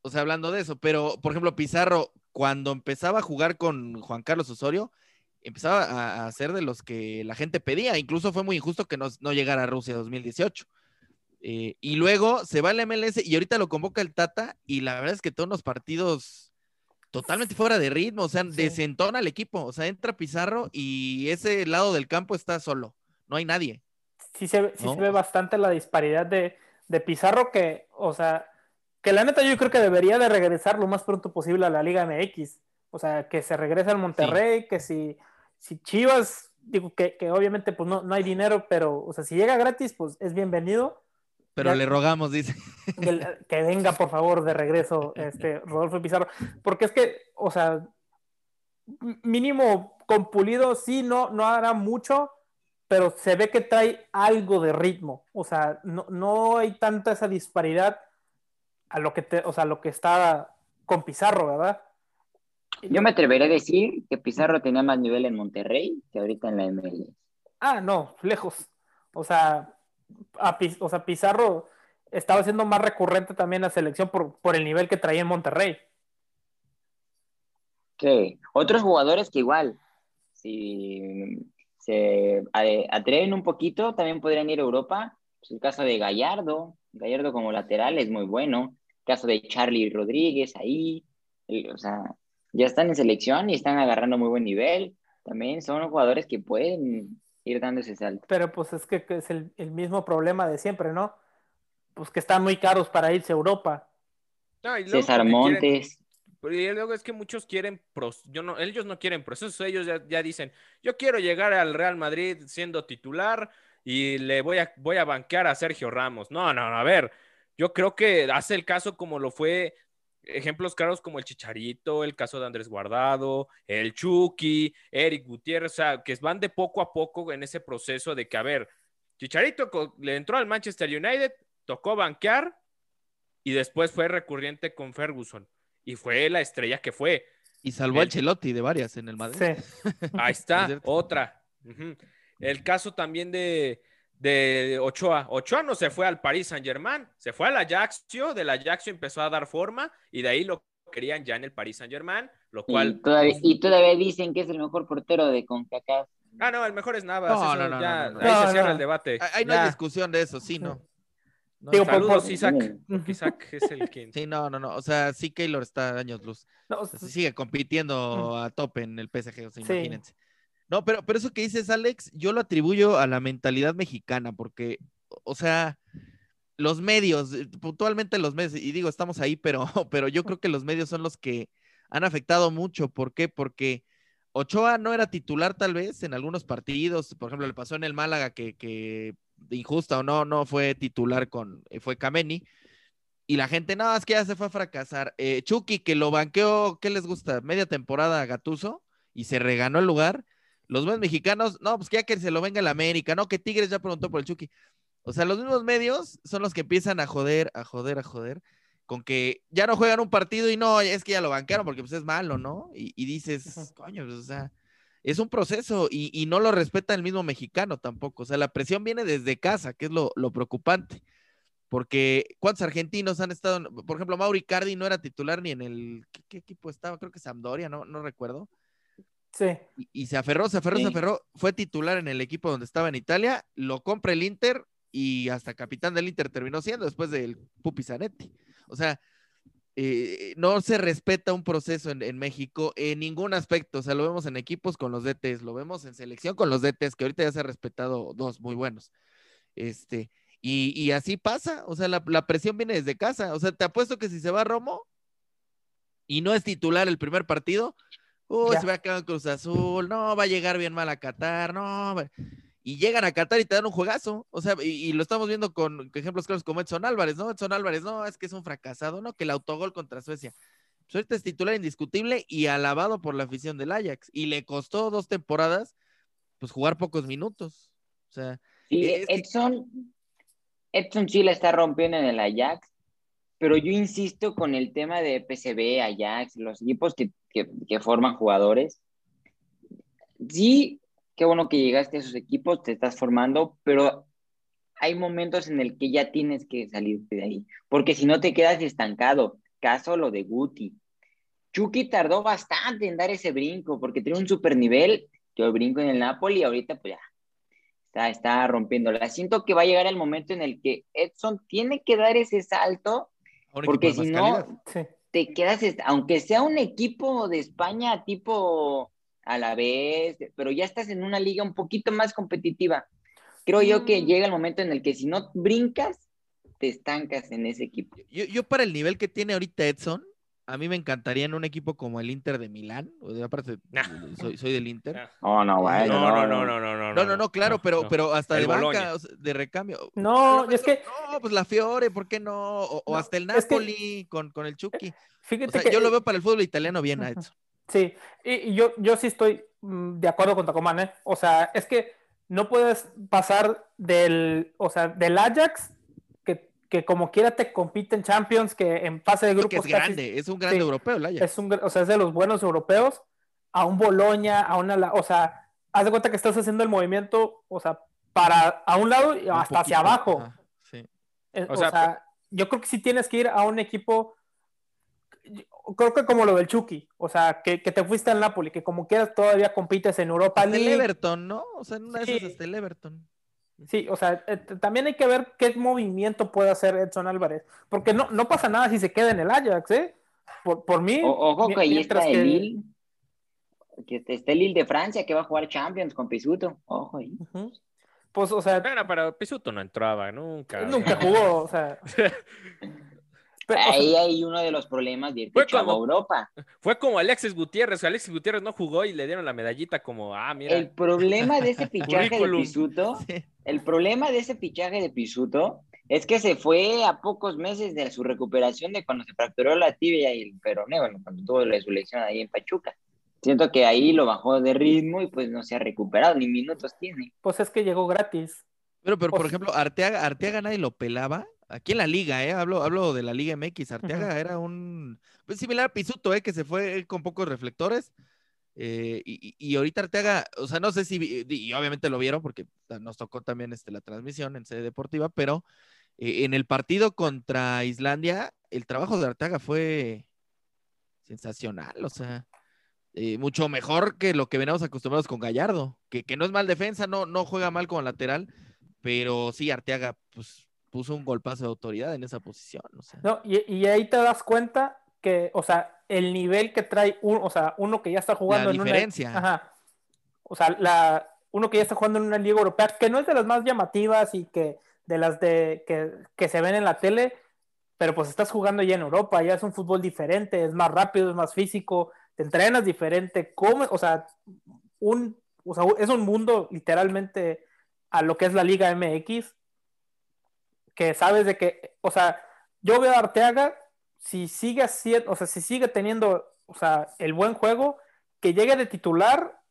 o sea, hablando de eso, pero, por ejemplo, Pizarro, cuando empezaba a jugar con Juan Carlos Osorio, empezaba a, ser de los que la gente pedía. Incluso fue muy injusto que no, no llegara a Rusia 2018. Eh, y luego se va al MLS y ahorita lo convoca el Tata y la verdad es que todos los partidos totalmente fuera de ritmo, o sea, desentona el equipo, o sea, entra Pizarro y ese lado del campo está solo, no hay nadie. Sí se, sí se ve bastante la disparidad de, de, Pizarro que, o sea, que la neta yo creo que debería de regresar lo más pronto posible a la Liga MX, o sea, que se regrese al Monterrey, que si si Chivas, digo que, obviamente pues no, no hay dinero, pero, o sea, si llega gratis, pues es bienvenido. Pero le rogamos, dice. Que, venga, por favor, de regreso, este, Rodolfo Pizarro. Porque es que, o sea, mínimo con Pulido sí no, no hará mucho, pero se ve que trae algo de ritmo. O sea, no, no hay tanta esa disparidad a lo que te, o sea, lo que está con Pizarro, ¿verdad? Yo me atreveré a decir que Pizarro tenía más nivel en Monterrey que ahorita en la MLS. Ah, no, lejos. O sea, o sea Pizarro estaba siendo más recurrente también la selección por, por el nivel que traía en Monterrey. Sí, otros jugadores que igual, si se atreven un poquito, también podrían ir a Europa. Pues el caso de Gallardo, Gallardo como lateral es muy bueno. Caso de Charlie Rodríguez ahí, o sea, ya están en selección y están agarrando muy buen nivel. También son jugadores que pueden ir dando ese salto. Pero pues es que es el, mismo problema de siempre, ¿no? Pues que están muy caros para irse a Europa. César Montes. y luego es que muchos quieren, yo no, ellos no quieren procesos, ellos ya, ya, dicen, yo quiero llegar al Real Madrid siendo titular y le voy a, voy a banquear a Sergio Ramos. No, no, no, a ver, yo creo que hace el caso como lo fue ejemplos claros como el Chicharito, el caso de Andrés Guardado, el Chucky, Eric Gutiérrez, o sea, que van de poco a poco en ese proceso de que, a ver, Chicharito le entró al Manchester United, tocó banquear y después fue recurrente con Ferguson y fue la estrella que fue. Y salvó al Chelotti de varias en el Madrid. Ahí [laughs] está, otra. El caso también de, de Ochoa. Ochoa no se fue al Paris Saint Germain, se fue a la Ajaxio, de la Ajaxio empezó a dar forma y de ahí lo querían ya en el Paris Saint Germain, lo cual... Y todavía, y todavía dicen que es el mejor portero de CONCACAF. Ah, no, el mejor es Navas. No, no, no, ya, ahí se cierra el debate. Ahí no hay discusión de eso, sí, no. saludos, Isaac. Isaac es el quien. Sí, no, no, no. O sea, sí, Keylor está años luz. sigue compitiendo a tope en el PSG, o sea, imagínense. No, pero, pero eso que dices, Alex, yo lo atribuyo a la mentalidad mexicana, porque, o sea, los medios, eh, puntualmente los medios, y digo, estamos ahí, pero, [laughs] pero yo creo que los medios son los que han afectado mucho. ¿Por qué? Porque Ochoa no era titular tal vez en algunos partidos, por ejemplo, le pasó en el Málaga que, que injusta o no, no fue titular con, eh, fue Kameni, y la gente, no, es que ya se fue a fracasar. Eh, Chucky, que lo banqueó, ¿qué les gusta? Media temporada a Gatuso y se reganó el lugar los buenos mexicanos, no, pues que ya que se lo venga la América, no, que Tigres ya preguntó por el Chucky. O sea, los mismos medios son los que empiezan a joder, a joder, a joder, con que ya no juegan un partido y no, es que ya lo banquearon porque pues es malo, ¿no? Y, dices, coño, pues, o sea, es un proceso y, no lo respeta el mismo mexicano tampoco. O sea, la presión viene desde casa, que es lo, preocupante. Porque ¿cuántos argentinos han estado? Por ejemplo, Mauri Cardi no era titular ni en el. ¿Qué, equipo estaba? Creo que Sampdoria, no, no recuerdo Sí. Y, se aferró, se aferró, se aferró. Fue titular en el equipo donde estaba en Italia, lo compra el Inter y hasta capitán del Inter terminó siendo después del Pupi Zanetti. O sea, eh, no se respeta un proceso en, México en ningún aspecto. O sea, lo vemos en equipos con los DTs, lo vemos en selección con los DTs, que ahorita ya se ha respetado dos muy buenos. Este, y, así pasa. O sea, la, la, presión viene desde casa. O sea, te apuesto que si se va Romo y no es titular el primer partido, Uy, se va a quedar en Cruz Azul, no, va a llegar bien mal a Qatar, no. y llegan a Qatar y te dan un juegazo. O sea, y, lo estamos viendo con ejemplos claros como Edson Álvarez, ¿no? Edson Álvarez, no, es que es un fracasado, ¿no? Que el autogol contra Suecia. Suerte es titular indiscutible y alabado por la afición del Ajax. Y le costó dos temporadas, pues jugar pocos minutos. O sea. Sí, Edson, Edson sí la está rompiendo en el Ajax, pero yo insisto con el tema de PCB, Ajax, los equipos que, que forman jugadores. Sí, qué bueno que llegaste a esos equipos, te estás formando, pero hay momentos en el que ya tienes que salirte de ahí, porque si no te quedas estancado. Caso lo de Guti. Chucky tardó bastante en dar ese brinco, porque tiene un super nivel, yo el brinco en el Napoli y ahorita pues ya está, está rompiéndola. Siento que va a llegar el momento en el que Edson tiene que dar ese salto, porque si no, te quedas, aunque sea un equipo de España tipo a la vez, pero ya estás en una liga un poquito más competitiva. Creo yo que mm. llega el momento en el que si no brincas, te estancas en ese equipo. Yo, para el nivel que tiene ahorita Edson, a mí me encantaría en un equipo como el Inter de Milán. Aparte, soy, soy del Inter. Oh, no. No, no, no, no, no, no. No, no, claro, pero, pero hasta de banca, de recambio. No, es que. No, pues la Fiore, ¿por qué no? O, hasta el Napoli con, el Chucky. Fíjate Yo lo veo para el fútbol italiano bien a eso. Sí, y, yo, yo sí estoy mm, de acuerdo con Tacomán, ¿eh? O sea, es que no puedes pasar del, o sea, del Ajax que, que como quiera te compite en Champions, que en fase de grupos. es grande, es un grande europeo el Ajax. Es un, o sea, es de los buenos europeos, a un Boloña, a una, o sea, haz de cuenta que estás haciendo el movimiento, o sea, para a un lado y hasta hacia abajo. sí. Eh, o, sea, yo creo que sí tienes que ir a un equipo creo que como lo del Chucky, o sea, que, te fuiste al Napoli, que como quieras todavía compites en Europa hasta el Everton, ¿no? O sea, en una de esas hasta el Everton. Sí, o sea, eh, también hay que ver qué movimiento puede hacer Edson Álvarez, porque no, no pasa nada si se queda en el Ajax, ¿eh? Por, por mí. ojo que ahí está el Lille, que está el Lille de Francia que va a jugar Champions con Pisuto, ojo ahí. Pues, o sea. Bueno, pero Pisuto no entraba nunca. Nunca jugó, o sea. [laughs] Ahí hay uno de los problemas de ir a Europa. Fue como Alexis Gutiérrez. Alexis Gutiérrez no jugó y le dieron la medallita como, ah, mira. El problema de ese [laughs] fichaje de Pisuto, [laughs] el problema de ese fichaje de Pisuto es que se fue a pocos meses de su recuperación de cuando se fracturó la tibia y el peroné, bueno, cuando tuvo la selección ahí en Pachuca. Siento que ahí lo bajó de ritmo y pues no se ha recuperado, ni minutos tiene. Pues es que llegó gratis. Pero, pero por ejemplo, Arteaga, Arteaga nadie lo pelaba Aquí en la liga, ¿eh? Hablo, hablo de la Liga MX. Arteaga era un. Pues similar a Pisuto, ¿eh? Que se fue con pocos reflectores. Eh, y, ahorita Arteaga, o sea, no sé si, y obviamente lo vieron porque nos tocó también este, la transmisión en sede deportiva, pero eh, en el partido contra Islandia, el trabajo de Arteaga fue sensacional, o sea, eh, mucho mejor que lo que veníamos acostumbrados con Gallardo, que, que no es mal defensa, no, no juega mal como lateral, pero sí, Arteaga, pues puso un golpazo de autoridad en esa posición. No, y, ahí te das cuenta que, o sea, el nivel que trae uno, o sea, uno que ya está jugando la en diferencia. una. Ajá. O sea, la, uno que ya está jugando en una liga europea, que no es de las más llamativas y que de las de que, se ven en la tele, pero pues estás jugando ya en Europa, ya es un fútbol diferente, es más rápido, es más físico, te entrenas diferente, como, o sea, un, o sea, es un mundo literalmente a lo que es la Liga MX que sabes de que, o sea, yo veo a Arteaga, si sigue haciendo, o sea, si sigue teniendo, o sea, el buen juego, que llegue de titular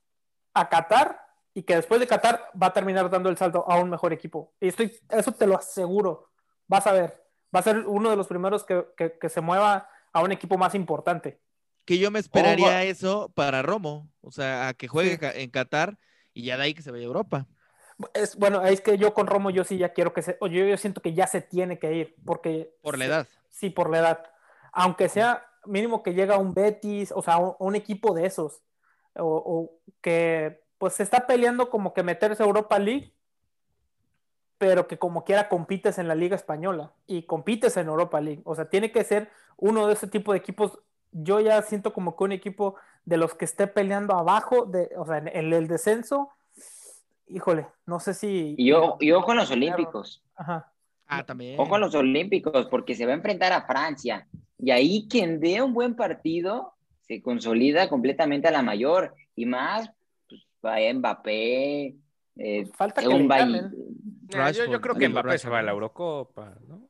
a Qatar y que después de Qatar va a terminar dando el salto a un mejor equipo. Y estoy, eso te lo aseguro. Vas a ver. Va a ser uno de los primeros que, se mueva a un equipo más importante. Que yo me esperaría eso para Romo. O sea, a que juegue en Qatar y ya de ahí que se vaya a Europa. Es, bueno, es que yo con Romo yo sí ya quiero que se, o yo, yo siento que ya se tiene que ir, porque... Por la edad. Sí, por la edad. Aunque sea mínimo que llega un Betis, o sea, un, equipo de esos, o, que pues se está peleando como que meterse a Europa League, pero que como quiera compites en la Liga Española y compites en Europa League. O sea, tiene que ser uno de ese tipo de equipos. Yo ya siento como que un equipo de los que esté peleando abajo, de, o sea, en el descenso, híjole, no sé si. Y, ojo en los Olímpicos. Ajá. Ah, también. Ojo en los Olímpicos, porque se va a enfrentar a Francia. Y ahí quien dé un buen partido se consolida completamente a la mayor. Y más, pues, va Mbappé, eh, Falta que un llamen. Nah, yo, yo creo que Mbappé se va a la ¿no? Eurocopa, ¿no?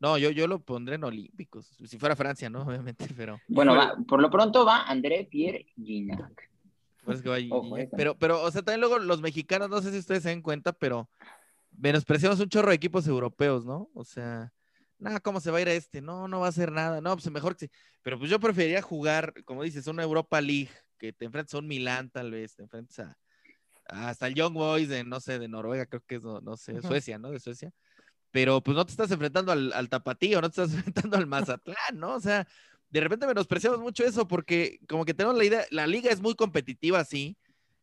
No, yo, yo lo pondré en Olímpicos. Si fuera Francia, ¿no? [laughs] Obviamente, pero. Bueno, va, por lo pronto va André Pierre Gignac. Pues que va ahí, Ojo, y- eh, pero, pero, o sea, también luego los mexicanos, no sé si ustedes se dan cuenta, pero menospreciamos un chorro de equipos europeos, ¿no? O sea, nada, ¿cómo se va a ir a este? No, no va a hacer nada. No, pues mejor que sí. Pero pues yo preferiría jugar, como dices, una Europa League, que te enfrentes a un Milán, tal vez, te enfrentes a hasta el Young Boys de, no sé, de Noruega, creo que es, no, no sé. Suecia, ¿no? De Suecia. Pero pues no te estás enfrentando al, al Tapatío, no te estás [laughs] enfrentando al Mazatlán, ¿no? O sea, de repente menospreciamos mucho eso porque como que tenemos la idea, la liga es muy competitiva, sí,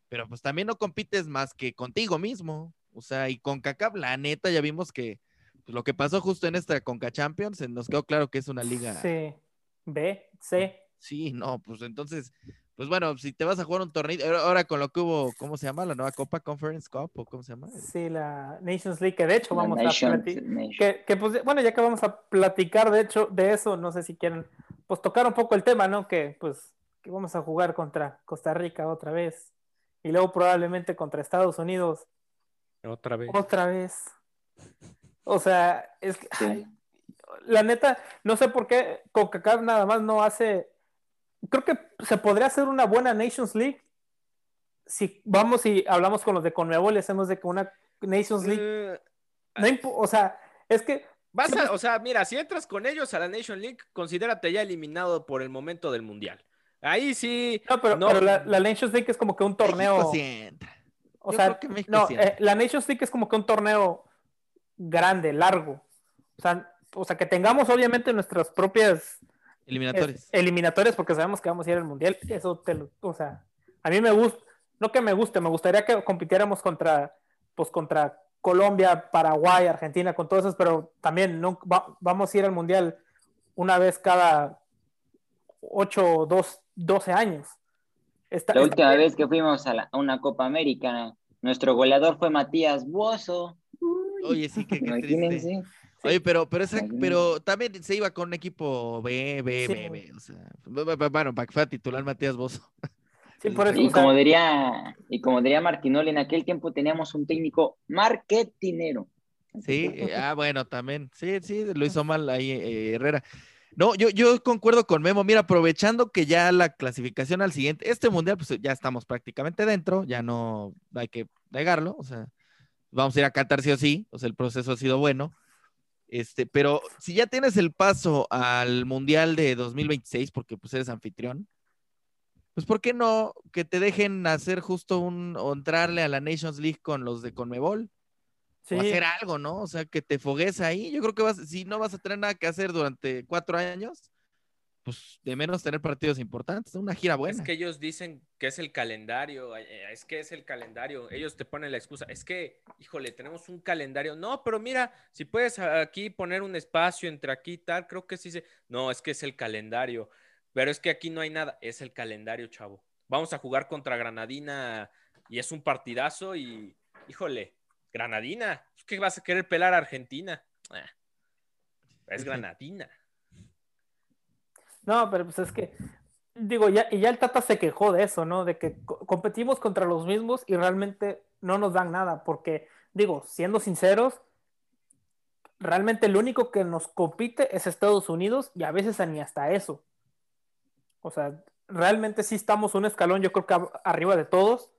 pero pues también no compites más que contigo mismo. O sea, y con CACAP, la neta, ya vimos que pues, lo que pasó justo en esta Conca Champions, nos quedó claro que es una liga. Sí. B, C. Sí, no, pues entonces, pues bueno, si te vas a jugar un torneo, ahora- con lo que hubo, ¿cómo se llama? La nueva Copa Conference Cup, o cómo se llama? Sí, la Nations League, que de hecho vamos a Nation- platicar. Que, que, pues, bueno, ya que vamos a platicar de hecho de eso, no sé si quieren, pues tocar un poco el tema, ¿no? Que pues que vamos a jugar contra Costa Rica otra vez y luego probablemente contra Estados Unidos Otra vez. otra vez. O sea, es que, Sí. ay, la neta, no sé por qué CONCACAF nada más no hace, creo que se podría hacer una buena Nations League si vamos y hablamos con los de Conmebol y hacemos de que una Nations League, Eh, no o sea, es que vas a- o sea, mira, si entras con ellos a la Nation League, considérate ya eliminado por el momento del Mundial. Ahí sí. No, pero, No. pero la, la Nations League es como que un torneo. México sí entra. o yo sea, creo que México no, sí eh, la Nations League es como que un torneo grande, largo. O sea, o sea, que tengamos obviamente nuestras propias Eliminatorios. es- eliminatorias porque sabemos que vamos a ir al mundial. Eso te lo, o sea, a mí me gusta, no que me guste, me gustaría que compitiéramos contra, pues contra Colombia, Paraguay, Argentina, con todos esos, pero también no va- vamos a ir al mundial una vez cada 8, 2, 12 años. Está- La está última bien. vez que fuimos a, la- a una Copa América, nuestro goleador fue Matías Bozo. Oye, sí, que qué triste. Oye, pero, pero, esa- pero también se iba con un equipo B, B, Sí. B, B. O sea, bueno, para que fuera titular Matías Bozo. Sí, por eso, Y sea, como diría, y como diría Martinoli, en aquel tiempo teníamos un técnico marketinero. Sí, [laughs] eh, ah, bueno, también. Sí, sí, lo hizo mal ahí eh, Herrera. No, yo, yo concuerdo con Memo. Mira, aprovechando que ya la clasificación al siguiente, este mundial, pues ya estamos prácticamente dentro, ya no hay que negarlo. O sea, vamos a ir a Qatar sí o sí, o sea, el proceso ha sido bueno. Este, pero si ya tienes el paso al mundial de 2026, porque pues eres anfitrión, pues ¿por qué no que te dejen hacer justo un, o entrarle a la Nations League con los de Conmebol? sí. o hacer algo, ¿no? O sea, que te fogues ahí. Yo creo que vas, si no vas a tener nada que hacer durante cuatro años, pues de menos tener partidos importantes, una gira buena. Es que ellos dicen que es el calendario, eh, es que es el calendario. Ellos te ponen la excusa. Es que, híjole, tenemos un calendario. No, pero mira, si puedes aquí poner un espacio entre aquí y tal, creo que sí se. No, es que es el calendario. Pero es que aquí no hay nada. Es el calendario, chavo. Vamos a jugar contra Granadina y es un partidazo y, híjole, Granadina. ¿Qué vas a querer pelar a Argentina? Ah, es Granadina. No, pero pues es que, digo, ya, y ya el Tata se quejó de eso, ¿no? De que co- competimos contra los mismos y realmente no nos dan nada, porque, digo, siendo sinceros, realmente el único que nos compite es Estados Unidos y a veces ni hasta eso. O sea, realmente sí estamos un escalón, yo creo que arriba de todos.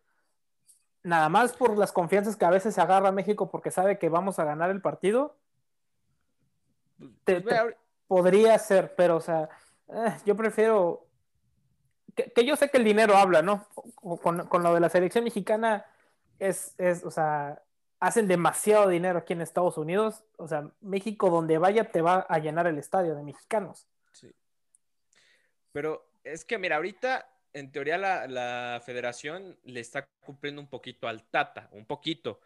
Nada más por las confianzas que a veces se agarra México porque sabe que vamos a ganar el partido. Te- Pues te- ahori- podría ser, pero o sea, eh, yo prefiero que, que yo sé que el dinero habla, ¿no? Con, con- con lo de la selección mexicana es, es, o sea, hacen demasiado dinero aquí en Estados Unidos, o sea, México donde vaya te va a llenar el estadio de mexicanos. Sí. Pero es que, mira, ahorita, en teoría, la, la federación le está cumpliendo un poquito al Tata, un poquito,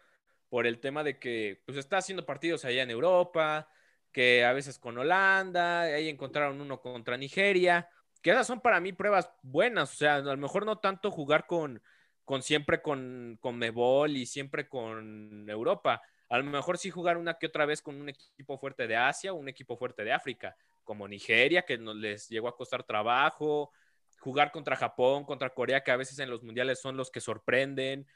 por el tema de que pues está haciendo partidos allá en Europa, que a veces con Holanda, ahí encontraron uno contra Nigeria, que esas son para mí pruebas buenas, o sea, a lo mejor no tanto jugar con, con siempre con, con Mebol y siempre con Europa, a lo mejor sí jugar una que otra vez con un equipo fuerte de Asia un equipo fuerte de África, como Nigeria, que nos les llegó a costar trabajo, jugar contra Japón, contra Corea, que a veces en los mundiales son los que sorprenden.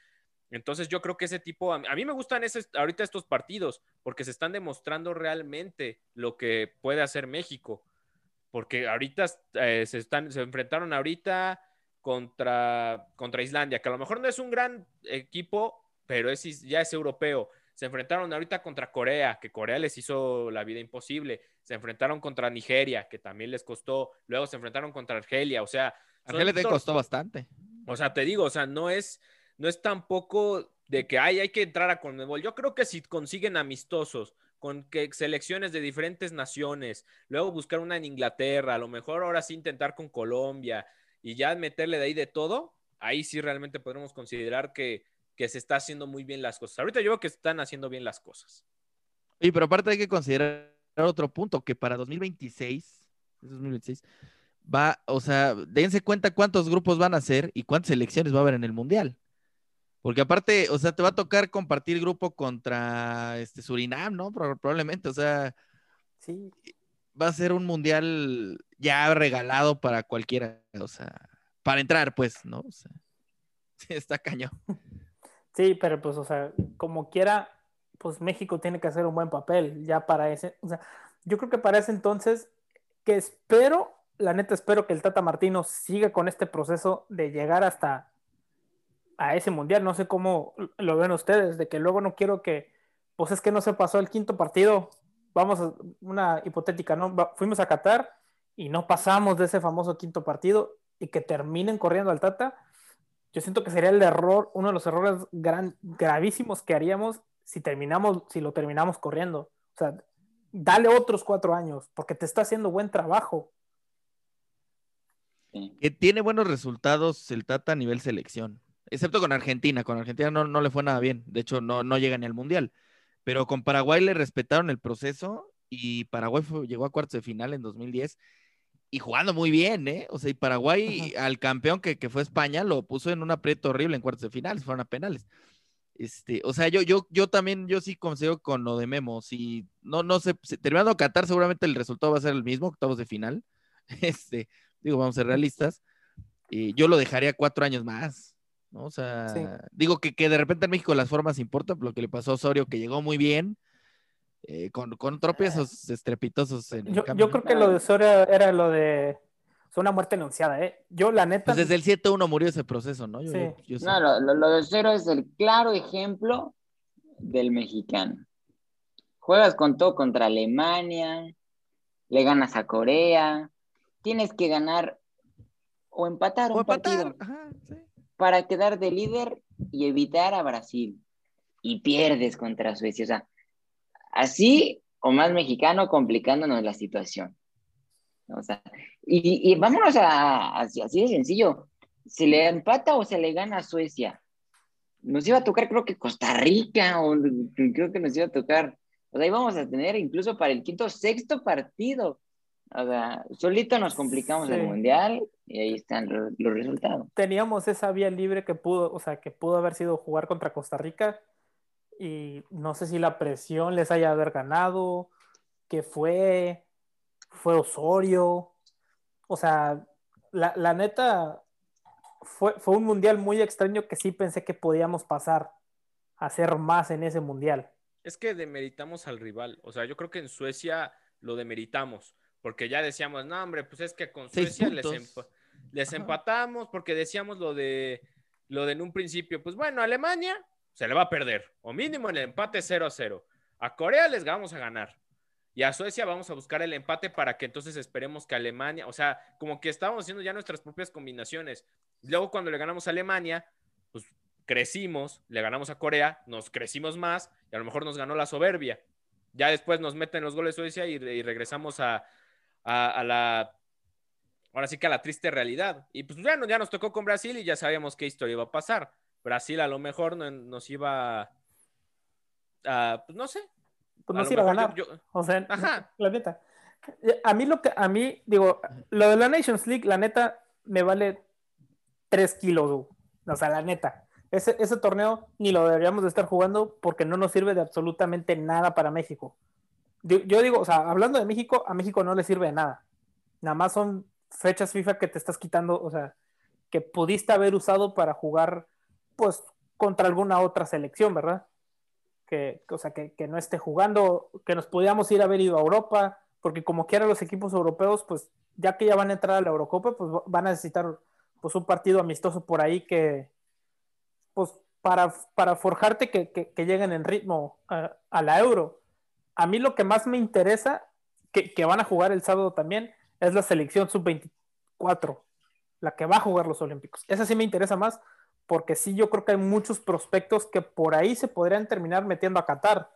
Entonces yo creo que ese tipo, a mí me gustan ahorita estos partidos porque se están demostrando realmente lo que puede hacer México. Porque ahorita eh, se, están, se enfrentaron ahorita contra, contra Islandia, que a lo mejor no es un gran equipo, pero es, ya es europeo. Se enfrentaron ahorita contra Corea, que Corea les hizo la vida imposible. Se enfrentaron contra Nigeria, que también les costó. Luego se enfrentaron contra Argelia. O sea, Argelia te costó bastante. o sea, te digo, o sea, no es, no es tampoco de que ay, hay que entrar a Conmebol. Yo creo que si consiguen amistosos con que selecciones de diferentes naciones, luego buscar una en Inglaterra, a lo mejor ahora sí intentar con Colombia y ya meterle de ahí de todo, ahí sí realmente podremos considerar que, que se está haciendo muy bien las cosas. Ahorita yo veo que están haciendo bien las cosas. Oye, pero aparte hay que considerar otro punto, que para 2026, es 2026, va, o sea, dense cuenta cuántos grupos van a ser y cuántas selecciones va a haber en el Mundial. Porque aparte, o sea, te va a tocar compartir grupo contra este Surinam, ¿no? Pro- Probablemente, o sea, Sí, va a ser un mundial ya regalado para cualquiera, o sea, para entrar, pues, ¿no? O sea, sí, [laughs] está cañón. sí, pero pues, o sea, como quiera, pues México tiene que hacer un buen papel ya para ese, o sea, yo creo que para ese entonces, que espero, la neta espero que el Tata Martino siga con este proceso de llegar hasta a ese mundial, no sé cómo lo ven ustedes, de que luego no quiero que, pues es que no se pasó el quinto partido, vamos a una hipotética, ¿no? Fuimos a Qatar y no pasamos de ese famoso quinto partido y que terminen corriendo al Tata, yo siento que sería el error, uno de los errores gran, gravísimos que haríamos si terminamos, si lo terminamos corriendo. O sea, dale otros cuatro años, porque te está haciendo buen trabajo. Sí. Que tiene buenos resultados el Tata a nivel selección, excepto con Argentina. Con Argentina no, no le fue nada bien, de hecho no, no llega ni al Mundial. Pero con Paraguay le respetaron el proceso y Paraguay fue- llegó a cuartos de final en 2010 y jugando muy bien, ¿eh? O sea, y Paraguay al campeón que, que fue España lo puso en un aprieto horrible en cuartos de final, se fueron a penales. Este, o sea, yo, yo, yo también, yo sí consigo con lo de Memo. Si no, no sé, terminando Qatar, seguramente el resultado va a ser el mismo, octavos de final. [laughs] Este, digo, vamos a ser realistas. Y yo lo dejaría cuatro años más, ¿no? O sea, Sí. digo que, que de repente en México las formas importan, lo que le pasó a Osorio, que llegó muy bien, eh, con, con tropiezos estrepitosos en Yo, yo creo que lo de Soria era lo de es una muerte anunciada, ¿eh? Yo, la neta, Pues desde el 7-1 murió ese proceso, ¿no? Yo- Sí. yo- yo sé. No, lo, lo- lo de cero es el claro ejemplo del mexicano. Juegas con todo contra Alemania, le ganas a Corea, tienes que ganar o empatar O un empatar, partido ajá, sí. para quedar de líder y evitar a Brasil. Y pierdes contra Suecia. O sea, así o más mexicano complicándonos la situación. O sea, y, y vámonos a, así, así de sencillo. ¿Se le empata o se le gana a Suecia? Nos iba a tocar, creo que Costa Rica, o creo que nos iba a tocar. O sea, íbamos a tener incluso para el quinto, sexto partido. O sea, solito nos complicamos Sí. el mundial y ahí están lo- los resultados. teníamos esa vía libre que pudo, o sea, que pudo haber sido jugar contra Costa Rica y no sé si la presión les haya haber ganado, que fue, fue Osorio, o sea, la, la neta fue, fue un mundial muy extraño que sí pensé que podíamos pasar a hacer más en ese mundial. Es que demeritamos al rival. O sea, yo creo que en Suecia lo demeritamos. Porque ya decíamos, no, hombre, pues es que con Suecia les, empatamos porque decíamos lo de lo de en un principio. Pues bueno, Alemania se le va a perder. O mínimo el empate 0 a 0. A Corea les vamos a ganar. Y a Suecia vamos a buscar el empate para que entonces esperemos que Alemania, o sea, como que estábamos haciendo ya nuestras propias combinaciones. Luego cuando le ganamos a Alemania, pues crecimos, le ganamos a Corea, nos crecimos más y a lo mejor nos ganó la soberbia. Ya después nos meten los goles Suecia y, regresamos a, a- a la, ahora sí que a la triste realidad. Y pues ya, ya nos tocó con Brasil y ya sabíamos qué historia iba a pasar. Brasil a lo mejor no- nos iba a, pues no sé. Pues a nos lo iba a ganar. yo- yo- O sea, Ajá. la neta. A mí lo que, a mí, digo, lo de la Nations League, la neta, me vale 3 kilos, güey. o sea, la neta. Ese, ese torneo ni lo deberíamos de estar jugando porque no nos sirve de absolutamente nada para México. Yo, yo digo, o sea, hablando de México, a México no le sirve de nada. Nada más son fechas FIFA que te estás quitando, o sea, que pudiste haber usado para jugar, pues, contra alguna otra selección, ¿verdad? Que, o sea, que, que no esté jugando, que nos pudiéramos ir a haber ido a Europa, porque como quieran los equipos europeos, pues ya que ya van a entrar a la Eurocopa, pues van a necesitar pues un partido amistoso por ahí que, pues para, para forjarte que, que, que lleguen en ritmo a, a, la Euro. A mí lo que más me interesa, que, que van a jugar el sábado también, es la selección sub-24, la que va a jugar los Olímpicos. Esa sí me interesa más, porque sí yo creo que hay muchos prospectos que por ahí se podrían terminar metiendo a Qatar.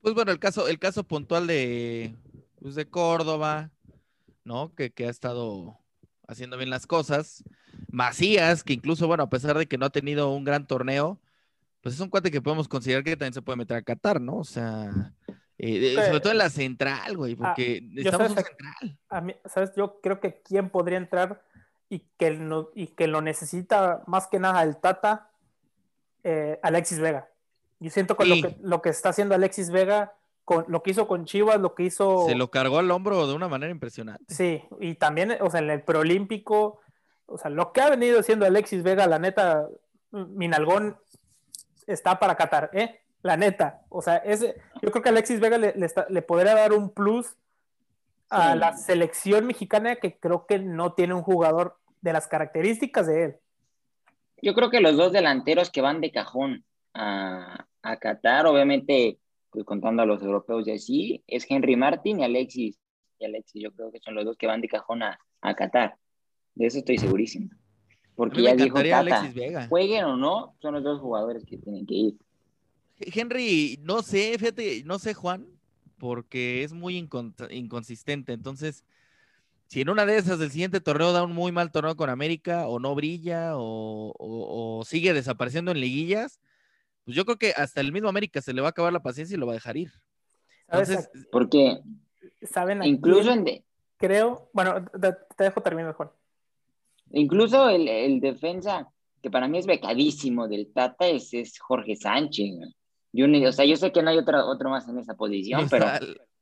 Pues bueno, el caso, el caso puntual de, pues de Córdoba, ¿no? Que, que ha estado haciendo bien las cosas. Macías, que incluso, bueno, a pesar de que no ha tenido un gran torneo, pues es un cuate que podemos considerar que también se puede meter a Qatar, ¿no? O sea, eh, sobre todo en la central, güey, porque ah, necesitamos un central. A mí, ¿sabes? Yo creo que quién podría entrar y que, no, y que lo necesita más que nada el Tata, eh, Alexis Vega. Yo siento que, sí. lo que lo que está haciendo Alexis Vega con lo que hizo con Chivas, lo que hizo. Se lo cargó al hombro de una manera impresionante. Sí, y también, o sea, en el preolímpico, o sea, lo que ha venido haciendo Alexis Vega, la neta, Minalgón está para Qatar, ¿eh? La neta. O sea, ese, yo creo que Alexis Vega le, le, está, le podría dar un plus a sí. la selección mexicana que creo que no tiene un jugador de las características de él. Yo creo que los dos delanteros que van de cajón a, a Qatar, obviamente pues contando a los europeos y así, es Henry Martin y Alexis. Y Alexis, yo creo que son los dos que van de cajón a, a Qatar. De eso estoy segurísimo. Porque ya dijo Tata, jueguen o no, son los dos jugadores que tienen que ir. Henry, no sé, fíjate, no sé, Juan, porque es muy inconsistente. Entonces, si en una de esas del siguiente torneo da un muy mal torneo con América, o no brilla, o, o, o sigue desapareciendo en liguillas, pues yo creo que hasta el mismo América se le va a acabar la paciencia y lo va a dejar ir. Entonces, porque saben incluso en de... creo, bueno, te, te dejo terminar, Juan. Incluso el, el, defensa, que para mí es becadísimo del Tata, es, es Jorge Sánchez. Yo, o sea, yo sé que no hay otro, otro más en esa posición, pero...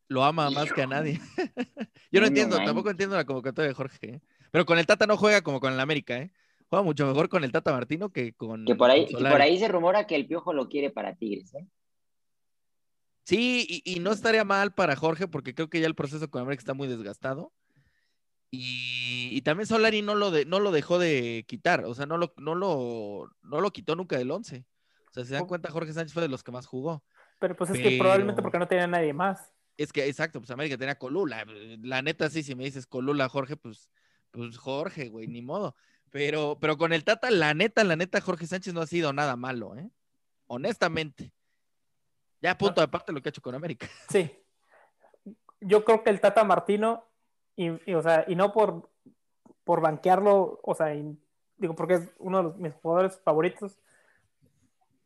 Lo ama más que a nadie. [laughs] yo no, no entiendo, tampoco entiendo la convocatoria de Jorge. ¿eh? Pero con el Tata no juega como con el América, ¿eh? Juega mucho mejor con el Tata Martino que con. Que por ahí, que por ahí se rumora que el Piojo lo quiere para Tigres, ¿eh? Sí, y, y, no estaría mal para Jorge, porque creo que ya el proceso con América está muy desgastado. Y, y también Solari no lo, de, no lo dejó de quitar, o sea, no lo, no lo, no lo quitó nunca del 11. O sea, se dan cuenta, Jorge Sánchez fue de los que más jugó. Pero pues es Pero... que probablemente porque no tenía nadie más. Es que, exacto, pues América tenía Colula. La neta, sí, si me dices Colula, Jorge, pues, pues Jorge, güey, ni modo. Pero, pero con el Tata, la neta, la neta, Jorge Sánchez no ha sido nada malo, ¿eh? Honestamente. Ya a punto de parte lo que ha hecho con América. [laughs] Sí. Yo creo que el Tata Martino, y, y o sea, y no por, por banquearlo, o sea, y, digo, porque es uno de los, mis jugadores favoritos.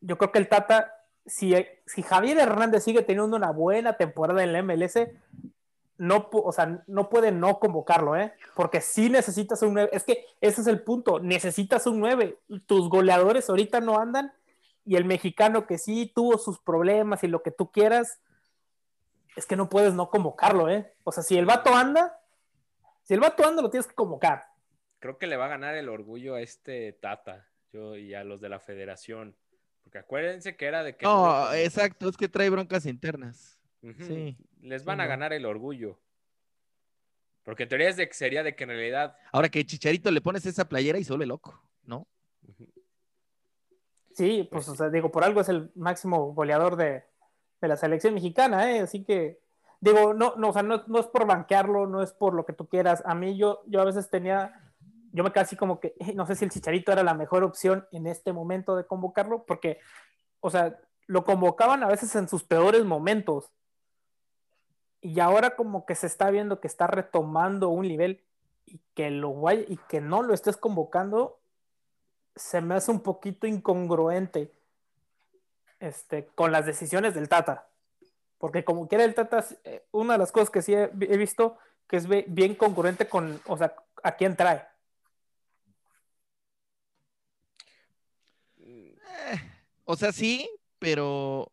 Yo creo que el Tata, si, si Javier Hernández sigue teniendo una buena temporada en la MLS, no, o sea, no puede no convocarlo, ¿eh? Porque sí necesitas un 9. Es que ese es el punto, necesitas un 9. Tus goleadores ahorita no andan y el mexicano que sí tuvo sus problemas y lo que tú quieras, es que no puedes no convocarlo, ¿eh? O sea, si el vato anda, si el vato anda, lo tienes que convocar. Creo que le va a ganar el orgullo a este Tata yo, y a los de la federación. Porque acuérdense que era de que... No, no exacto, es que trae broncas internas. Uh -huh. Sí. Les van sí, a ganar el orgullo. Porque en teoría es de que sería de que en realidad. Ahora que Chicharito le pones esa playera y se vuelve loco, ¿no? Sí, pues, o sea, digo, por algo es el máximo goleador de, de la selección mexicana, ¿eh? Así que, digo, no, no, o sea, no, no, es por banquearlo, no es por lo que tú quieras. A mí, yo, yo a veces tenía, yo me casi como que, no sé si el Chicharito era la mejor opción en este momento de convocarlo, porque, o sea, lo convocaban a veces en sus peores momentos. Y ahora como que se está viendo que está retomando un nivel y que lo y que no lo estés convocando se me hace un poquito incongruente este, con las decisiones del Tata. Porque como quiera el Tata eh, una de las cosas que sí he, he visto que es bien congruente con o sea a quién trae o sea sí pero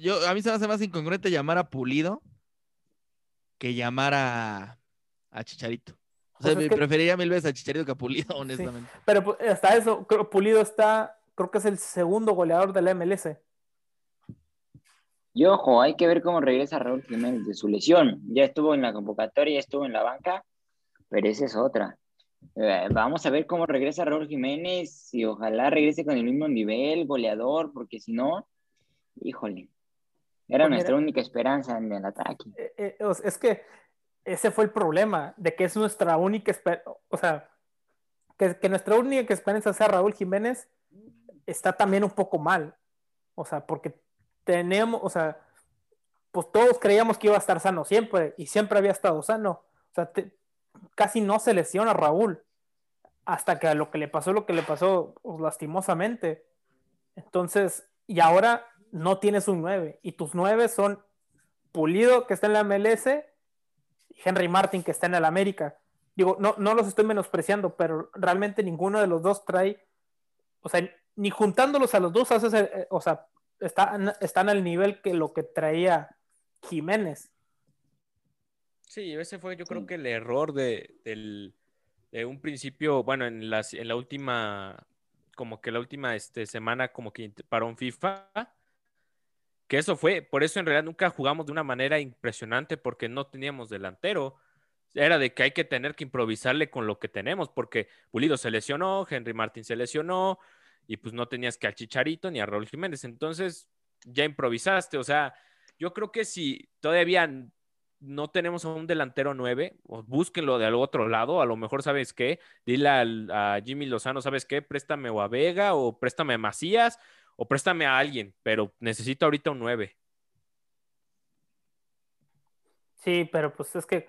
yo a mí se me hace más incongruente llamar a Pulido que llamar a, a Chicharito. O sea, pues es que... preferiría mil veces a Chicharito que a Pulido, [laughs] honestamente. Sí. Pero hasta eso, Pulido está creo que es el segundo goleador de la MLS. Y ojo, hay que ver cómo regresa Raúl Jiménez de su lesión. Ya estuvo en la convocatoria, ya estuvo en la banca, pero esa es otra. Eh, vamos a ver cómo regresa Raúl Jiménez y ojalá regrese con el mismo nivel, goleador, porque si no, híjole, era Pues nuestra mira. única esperanza en el ataque. Eh, eh, es que ese fue el problema, de que es nuestra única esperanza, o sea, que, que nuestra única esperanza sea Raúl Jiménez, está también un poco mal. O sea, porque tenemos, o sea, pues todos creíamos que iba a estar sano siempre, y siempre había estado sano. O sea, te- casi no se lesiona Raúl, hasta que a lo que le pasó, lo que le pasó, pues, lastimosamente. Entonces, y ahora no tienes un 9, y tus 9 son Pulido, que está en la MLS, y Henry Martin, que está en el América. Digo, no, no los estoy menospreciando, pero realmente ninguno de los dos trae, o sea, ni juntándolos a los dos, haces, eh, o sea, están, están al nivel que lo que traía Jiménez. Sí, ese fue yo creo que el error de, del- de un principio, bueno, en, las, en la última, como que la última este, semana como que paró un FIFA, que eso fue, por eso en realidad nunca jugamos de una manera impresionante porque no teníamos delantero. Era de que hay que tener que improvisarle con lo que tenemos, porque Pulido se lesionó, Henry Martín se lesionó, y pues no tenías que al Chicharito ni a Raúl Jiménez. Entonces ya improvisaste. O sea, yo creo que si todavía no tenemos a un delantero 9, o búsquenlo del otro lado, a lo mejor sabes qué, dile al- a Jimmy Lozano, ¿sabes qué? Préstame o a Vega, o préstame a Macías, o préstame a alguien, pero necesito ahorita un 9. Sí, pero pues es que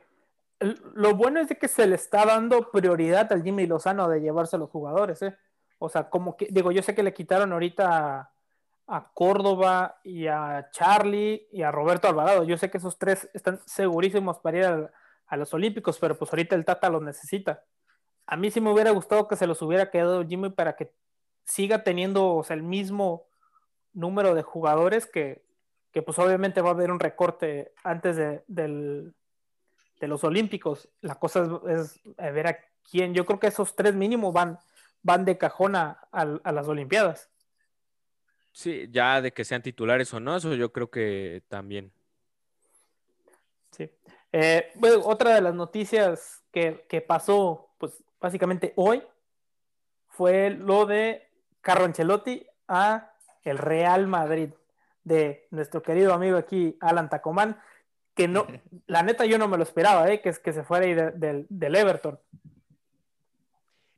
lo bueno es de que se le está dando prioridad al Jimmy Lozano de llevarse a los jugadores, ¿eh? O sea, como que, digo, yo sé que le quitaron ahorita a, Córdoba y a Charlie y a Roberto Alvarado. Yo sé que esos tres están segurísimos para ir a, a los Olímpicos, pero pues ahorita el Tata los necesita. A mí sí me hubiera gustado que se los hubiera quedado Jimmy para que siga teniendo el mismo número de jugadores que, que pues obviamente va a haber un recorte antes de, del, de los Olímpicos. La cosa es, ver a quién. Yo creo que esos tres mínimos van, van de cajón a, a las Olimpiadas. Sí, ya de que sean titulares o no, eso yo creo que también. Sí. Eh, bueno, otra de las noticias que, que, pasó, pues básicamente hoy, fue lo de Carlo Ancelotti a el Real Madrid de nuestro querido amigo aquí, Alan Tacomán, que no, [laughs] la neta yo no me lo esperaba, ¿eh? que, que se fuera ahí de, de, del Everton.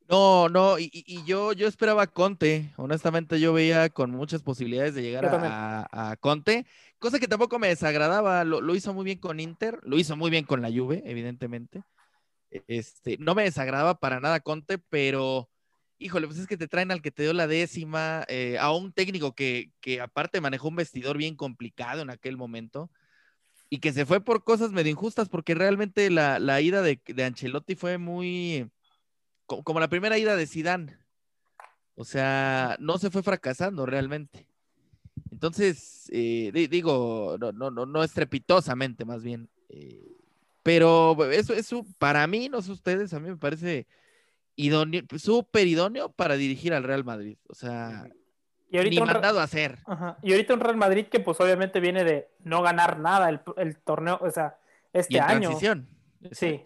No, no, y, y, yo, yo esperaba a Conte, honestamente yo veía con muchas posibilidades de llegar a, a, Conte, cosa que tampoco me desagradaba, lo, lo, hizo muy bien con Inter, lo hizo muy bien con la Juve, evidentemente, este, no me desagradaba para nada Conte, pero híjole, pues es que te traen al que te dio la décima, eh, a un técnico que, que aparte manejó un vestidor bien complicado en aquel momento, y que se fue por cosas medio injustas, porque realmente la, la ida de, de Ancelotti fue muy como la primera ida de Sidán. O sea, no se fue fracasando realmente. Entonces, eh, digo, no, no, no, no estrepitosamente más bien. Eh, pero eso, eso, para mí, no sé ustedes, a mí me parece idóneo, súper idóneo para dirigir al Real Madrid. O sea, y ahorita ni mandado a hacer. Ajá. Y ahorita un Real Madrid que pues obviamente viene de no ganar nada el, el torneo, o sea, este y en año. Transición. Sí.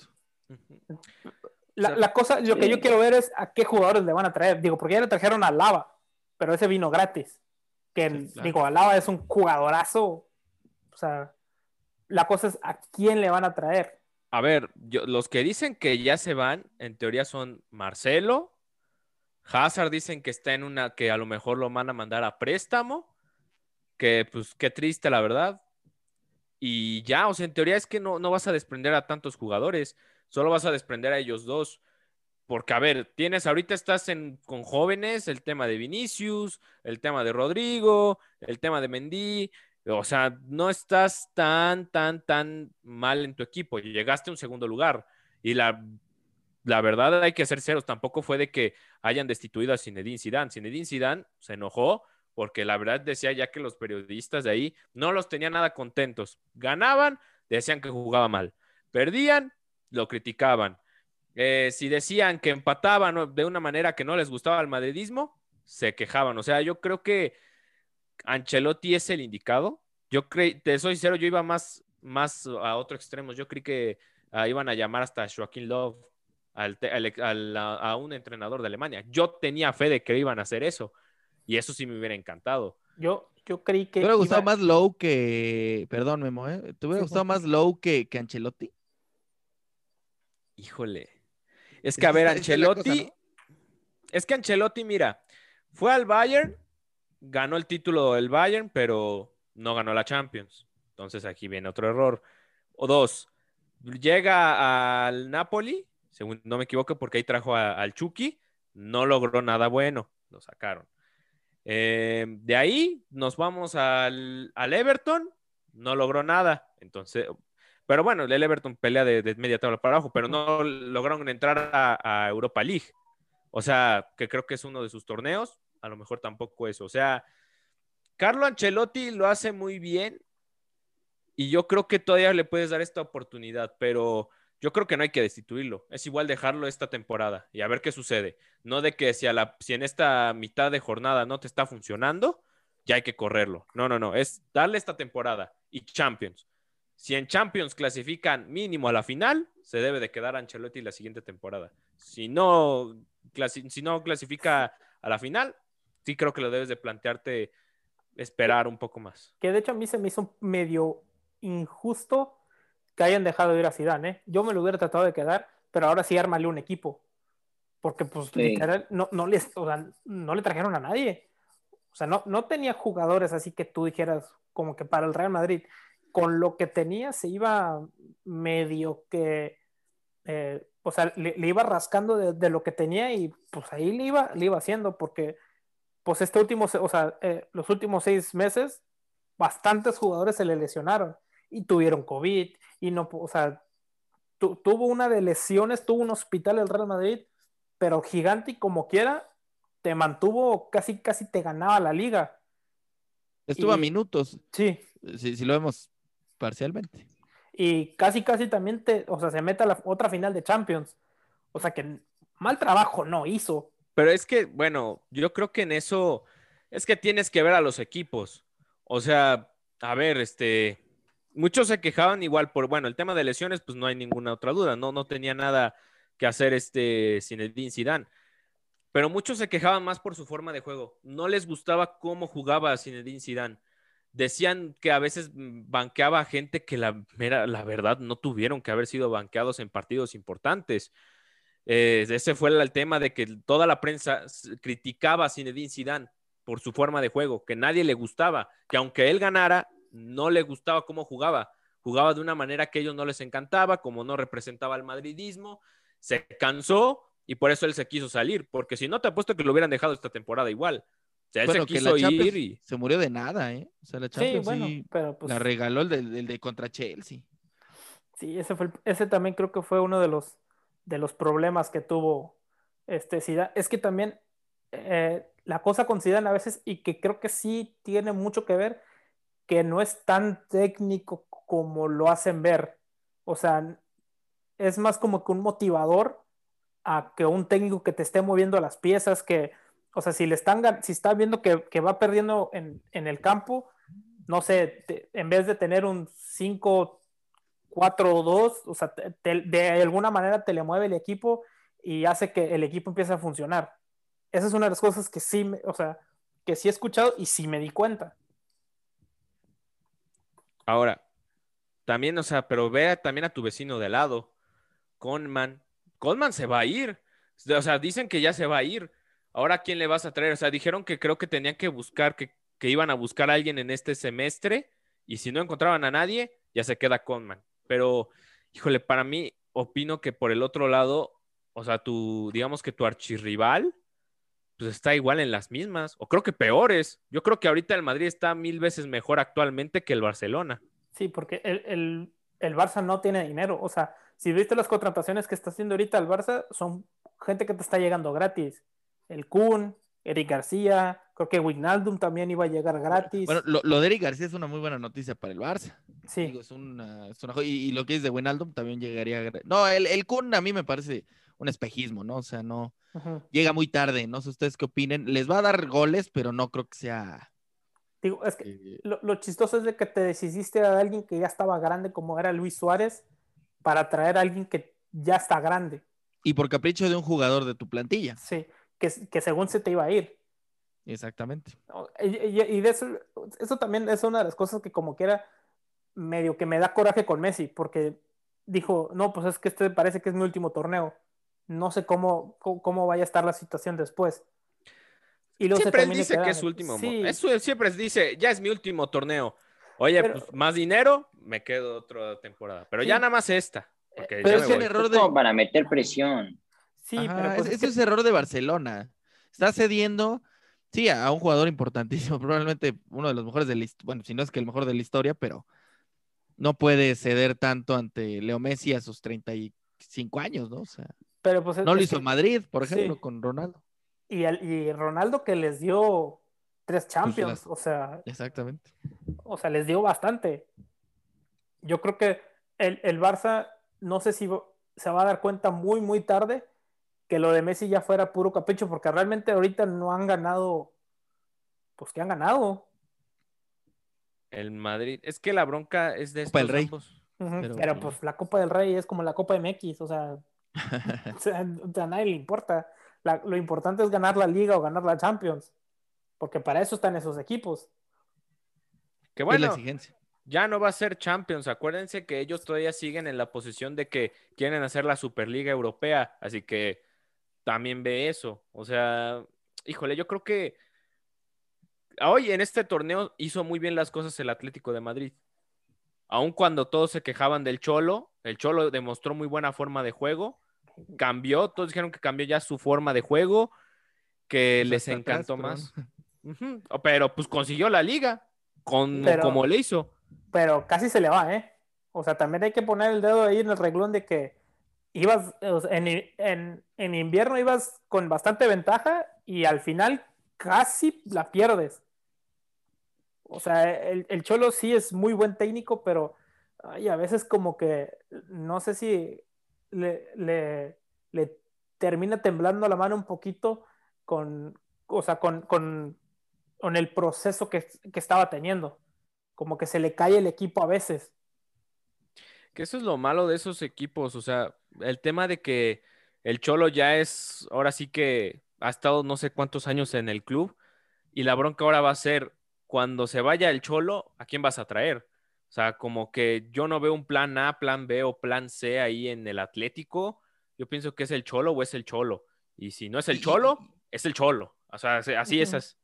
La, la, cosa, lo que yo quiero ver es a qué jugadores le van a traer. Digo, porque ya le trajeron a Lava, pero ese vino gratis. Que, sí, claro. digo, a Lava es un jugadorazo. O sea, la cosa es a quién le van a traer. A ver, yo, los que dicen que ya se van, en teoría son Marcelo. Hazard dicen que está en una, que a lo mejor lo van a mandar a préstamo. Que pues qué triste, la verdad. Y ya, o sea, en teoría es que no, no vas a desprender a tantos jugadores solo vas a desprender a ellos dos. Porque, a ver, tienes, ahorita estás en, con jóvenes, el tema de Vinicius, el tema de Rodrigo, el tema de Mendy, o sea, no estás tan, tan, tan mal en tu equipo. Llegaste a un segundo lugar. Y la, la verdad hay que ser ceros, tampoco fue de que hayan destituido a Zinedine Zidane. Zinedine Zidane se enojó porque la verdad decía ya que los periodistas de ahí no los tenían nada contentos. Ganaban, decían que jugaba mal. Perdían, lo criticaban. Eh, si decían que empataban de una manera que no les gustaba al madridismo, se quejaban. O sea, yo creo que Ancelotti es el indicado. Yo creo, te soy sincero, yo iba más, más a otro extremo. Yo creí que ah, iban a llamar hasta Joaquín Love al, al, a, un entrenador de Alemania. Yo tenía fe de que iban a hacer eso. Y eso sí me hubiera encantado. Yo, yo creí que. ¿Te hubiera gustado más Low que. Perdón, Memo, ¿eh? ¿Te hubiera gustado más Low que, que Ancelotti? Híjole. Es que, a ver, Ancelotti. Es que Ancelotti, mira, fue al Bayern, ganó el título del Bayern, pero no ganó la Champions. Entonces aquí viene otro error. O dos, llega al Napoli, según no me equivoco, porque ahí trajo al Chucky, no logró nada bueno, lo sacaron. Eh, de ahí nos vamos al, Everton, no logró nada. Entonces, pero bueno, el Everton pelea de, media tabla para abajo, pero no lograron entrar a, Europa League. O sea, que creo que es uno de sus torneos, a lo mejor tampoco eso. O sea, Carlo Ancelotti lo hace muy bien y yo creo que todavía le puedes dar esta oportunidad, pero yo creo que no hay que destituirlo. Es igual dejarlo esta temporada y a ver qué sucede. No de que si, a la, si en esta mitad de jornada no te está funcionando, ya hay que correrlo. No, no, no. Es darle esta temporada y Champions. Si en Champions clasifican mínimo a la final, se debe de quedar Ancelotti la siguiente temporada. Si no, si no clasifica a la final, sí creo que lo debes de plantearte esperar un poco más. Que de hecho a mí se me hizo medio injusto que hayan dejado de ir a Zidane, ¿eh? Yo me lo hubiera tratado de quedar, pero ahora sí ármale un equipo. Porque, pues, literal, no, no, les, no le trajeron a nadie. O sea, no, no tenía jugadores así que tú dijeras como que para el Real Madrid. Con lo que tenía se iba medio que, eh, o sea, le, iba rascando de, lo que tenía y pues ahí le iba, le iba haciendo porque, pues este último, o sea, eh, los últimos seis meses, bastantes jugadores se le lesionaron y tuvieron COVID y no, o sea, tuvo una de lesiones, tuvo un hospital el Real Madrid, pero gigante y como quiera, te mantuvo, casi, casi te ganaba la liga. Estuvo a minutos. Sí. Si, si, lo vemos parcialmente. Y casi, casi también te, o sea, se mete a la otra final de Champions. O sea que mal trabajo no hizo. Pero es que, bueno, yo creo que en eso es que tienes que ver a los equipos. O sea, a ver, este, muchos se quejaban igual por, bueno, el tema de lesiones, pues no hay ninguna otra duda, no, no tenía nada que hacer este Zinedine Zidane. Pero muchos se quejaban más por su forma de juego. No les gustaba cómo jugaba Zinedine Zidane. Decían que a veces banqueaba a gente que la, la verdad no tuvieron que haber sido banqueados en partidos importantes. Eh, ese fue el, tema de que toda la prensa criticaba a Zinedine Zidane por su forma de juego, que nadie le gustaba, que aunque él ganara, no le gustaba cómo jugaba. Jugaba de una manera que a ellos no les encantaba, como no representaba el madridismo. Se cansó y por eso él se quiso salir, porque si no te apuesto que lo hubieran dejado esta temporada igual. O sea, él se quiso ir y... Se murió de nada, ¿eh? O sea, la Champions sí, bueno, pero pues... la regaló el de, contra Chelsea. Sí, ese, fue ese también creo que fue uno de los, de los problemas que tuvo este Zidane. Es que también eh, la cosa con Zidane a veces, y que creo que sí tiene mucho que ver, que no es tan técnico como lo hacen ver. O sea, es más como que un motivador a que un técnico que te esté moviendo las piezas, que, o sea, si le están, si está viendo que, va perdiendo en, el campo, no sé, en vez de tener un 5, 4 2, o sea, de alguna manera te le mueve el equipo y hace que el equipo empiece a funcionar. Esa es una de las cosas que sí, o sea, que sí he escuchado y sí me di cuenta. Ahora, también, o sea, pero vea también a tu vecino de lado, Conman. Conman se va a ir. O sea, dicen que ya se va a ir. Ahora, ¿quién le vas a traer? O sea, dijeron que creo que tenían que buscar, que, iban a buscar a alguien en este semestre y si no encontraban a nadie, ya se queda Conman. Pero, híjole, para mí, opino que por el otro lado, o sea, tu, digamos que tu archirrival, pues está igual en las mismas, o creo que peores. Yo creo que ahorita el Madrid está mil veces mejor actualmente que el Barcelona. Sí, porque el, el, Barça no tiene dinero. O sea, si viste las contrataciones que está haciendo ahorita el Barça, son gente que te está llegando gratis. El Kun, Eric García, creo que Wijnaldum también iba a llegar gratis. Bueno, lo, de Eric García es una muy buena noticia para el Barça. Sí. es una, y, lo que es de Wijnaldum también llegaría. No, el, el Kun a mí me parece un espejismo, ¿no? O sea, no, llega muy tarde, no sé ustedes qué opinen. Les va a dar goles, pero no creo que sea... Digo, es que eh, lo, lo chistoso es de que te deshiciste de alguien que ya estaba grande como era Luis Suárez para traer a alguien que ya está grande. y por capricho de un jugador de tu plantilla. Sí, que, que según se te iba a ir. Exactamente. ¿no? Y, y- y de eso, eso también es una de las cosas que como que era medio que me da coraje con Messi, porque dijo, no, pues es que este parece que es mi último torneo. No sé cómo, cómo, vaya a estar la situación después. Y luego se Siempre él dice que es su último. mo- Sí, Eso siempre dice, ya es mi último torneo. Oye, Pero- pues más dinero, me quedo otra temporada. Pero Sí. ya nada más esta. Porque Eh, ya pero es el error de- como para meter presión. Sí, Ajá, pero pues es- es error de Barcelona. Está cediendo, sí, a un jugador importantísimo, [laughs] probablemente uno de los mejores de la historia, bueno, si no es que el mejor de la historia, pero no puede ceder tanto ante Leo Messi a sus 35 años, ¿no? O sea, pero pues es- no lo hizo que- Madrid, por sí. ejemplo, con Ronaldo. y, el- y Ronaldo que les dio tres Champions, las- o sea, Exactamente. o sea, les dio bastante. Yo creo que el, el Barça, no sé si se va a dar cuenta muy, muy tarde que lo de Messi ya fuera puro capricho, porque realmente ahorita no han ganado, pues que han ganado. El Madrid. Es que la bronca es de Copa estos del Rey. Pero- Pero, pues la Copa del Rey es como la Copa MX, o sea, [laughs] o sea, a nadie le importa. La- lo importante es ganar la Liga o ganar la Champions, porque para eso están esos equipos. Es la bueno, exigencia. ya no va a ser Champions. Acuérdense que ellos todavía siguen en la posición de que quieren hacer la Superliga Europea. Así que también ve eso. O sea, híjole, yo creo que hoy en este torneo hizo muy bien las cosas el Atlético de Madrid. Aun cuando todos se quejaban del Cholo, el Cholo demostró muy buena forma de juego. Cambió, todos dijeron que cambió ya su forma de juego, que Pues les atrás, encantó pero más. Pero pues consiguió la liga, con, Pero- como le hizo. pero casi se le va, ¿eh? O sea, también hay que poner el dedo ahí en el reglón de que ibas, en, en- en invierno ibas con bastante ventaja y al final casi la pierdes. O sea, el, el Cholo sí es muy buen técnico, pero ay, a veces como que no sé si le, le- le termina temblando la mano un poquito con, o sea, con, con, con el proceso que, que estaba teniendo como que se le cae el equipo a veces. Que eso es lo malo de esos equipos, o sea, el tema de que el Cholo ya es, ahora sí que ha estado no sé cuántos años en el club y la bronca ahora va a ser cuando se vaya el Cholo, ¿a quién vas a traer? O sea, como que yo no veo un plan A, plan B o plan C ahí en el Atlético. Yo pienso que es el Cholo o es el Cholo. Y si no es el Cholo, es el Cholo. O sea, se- así es.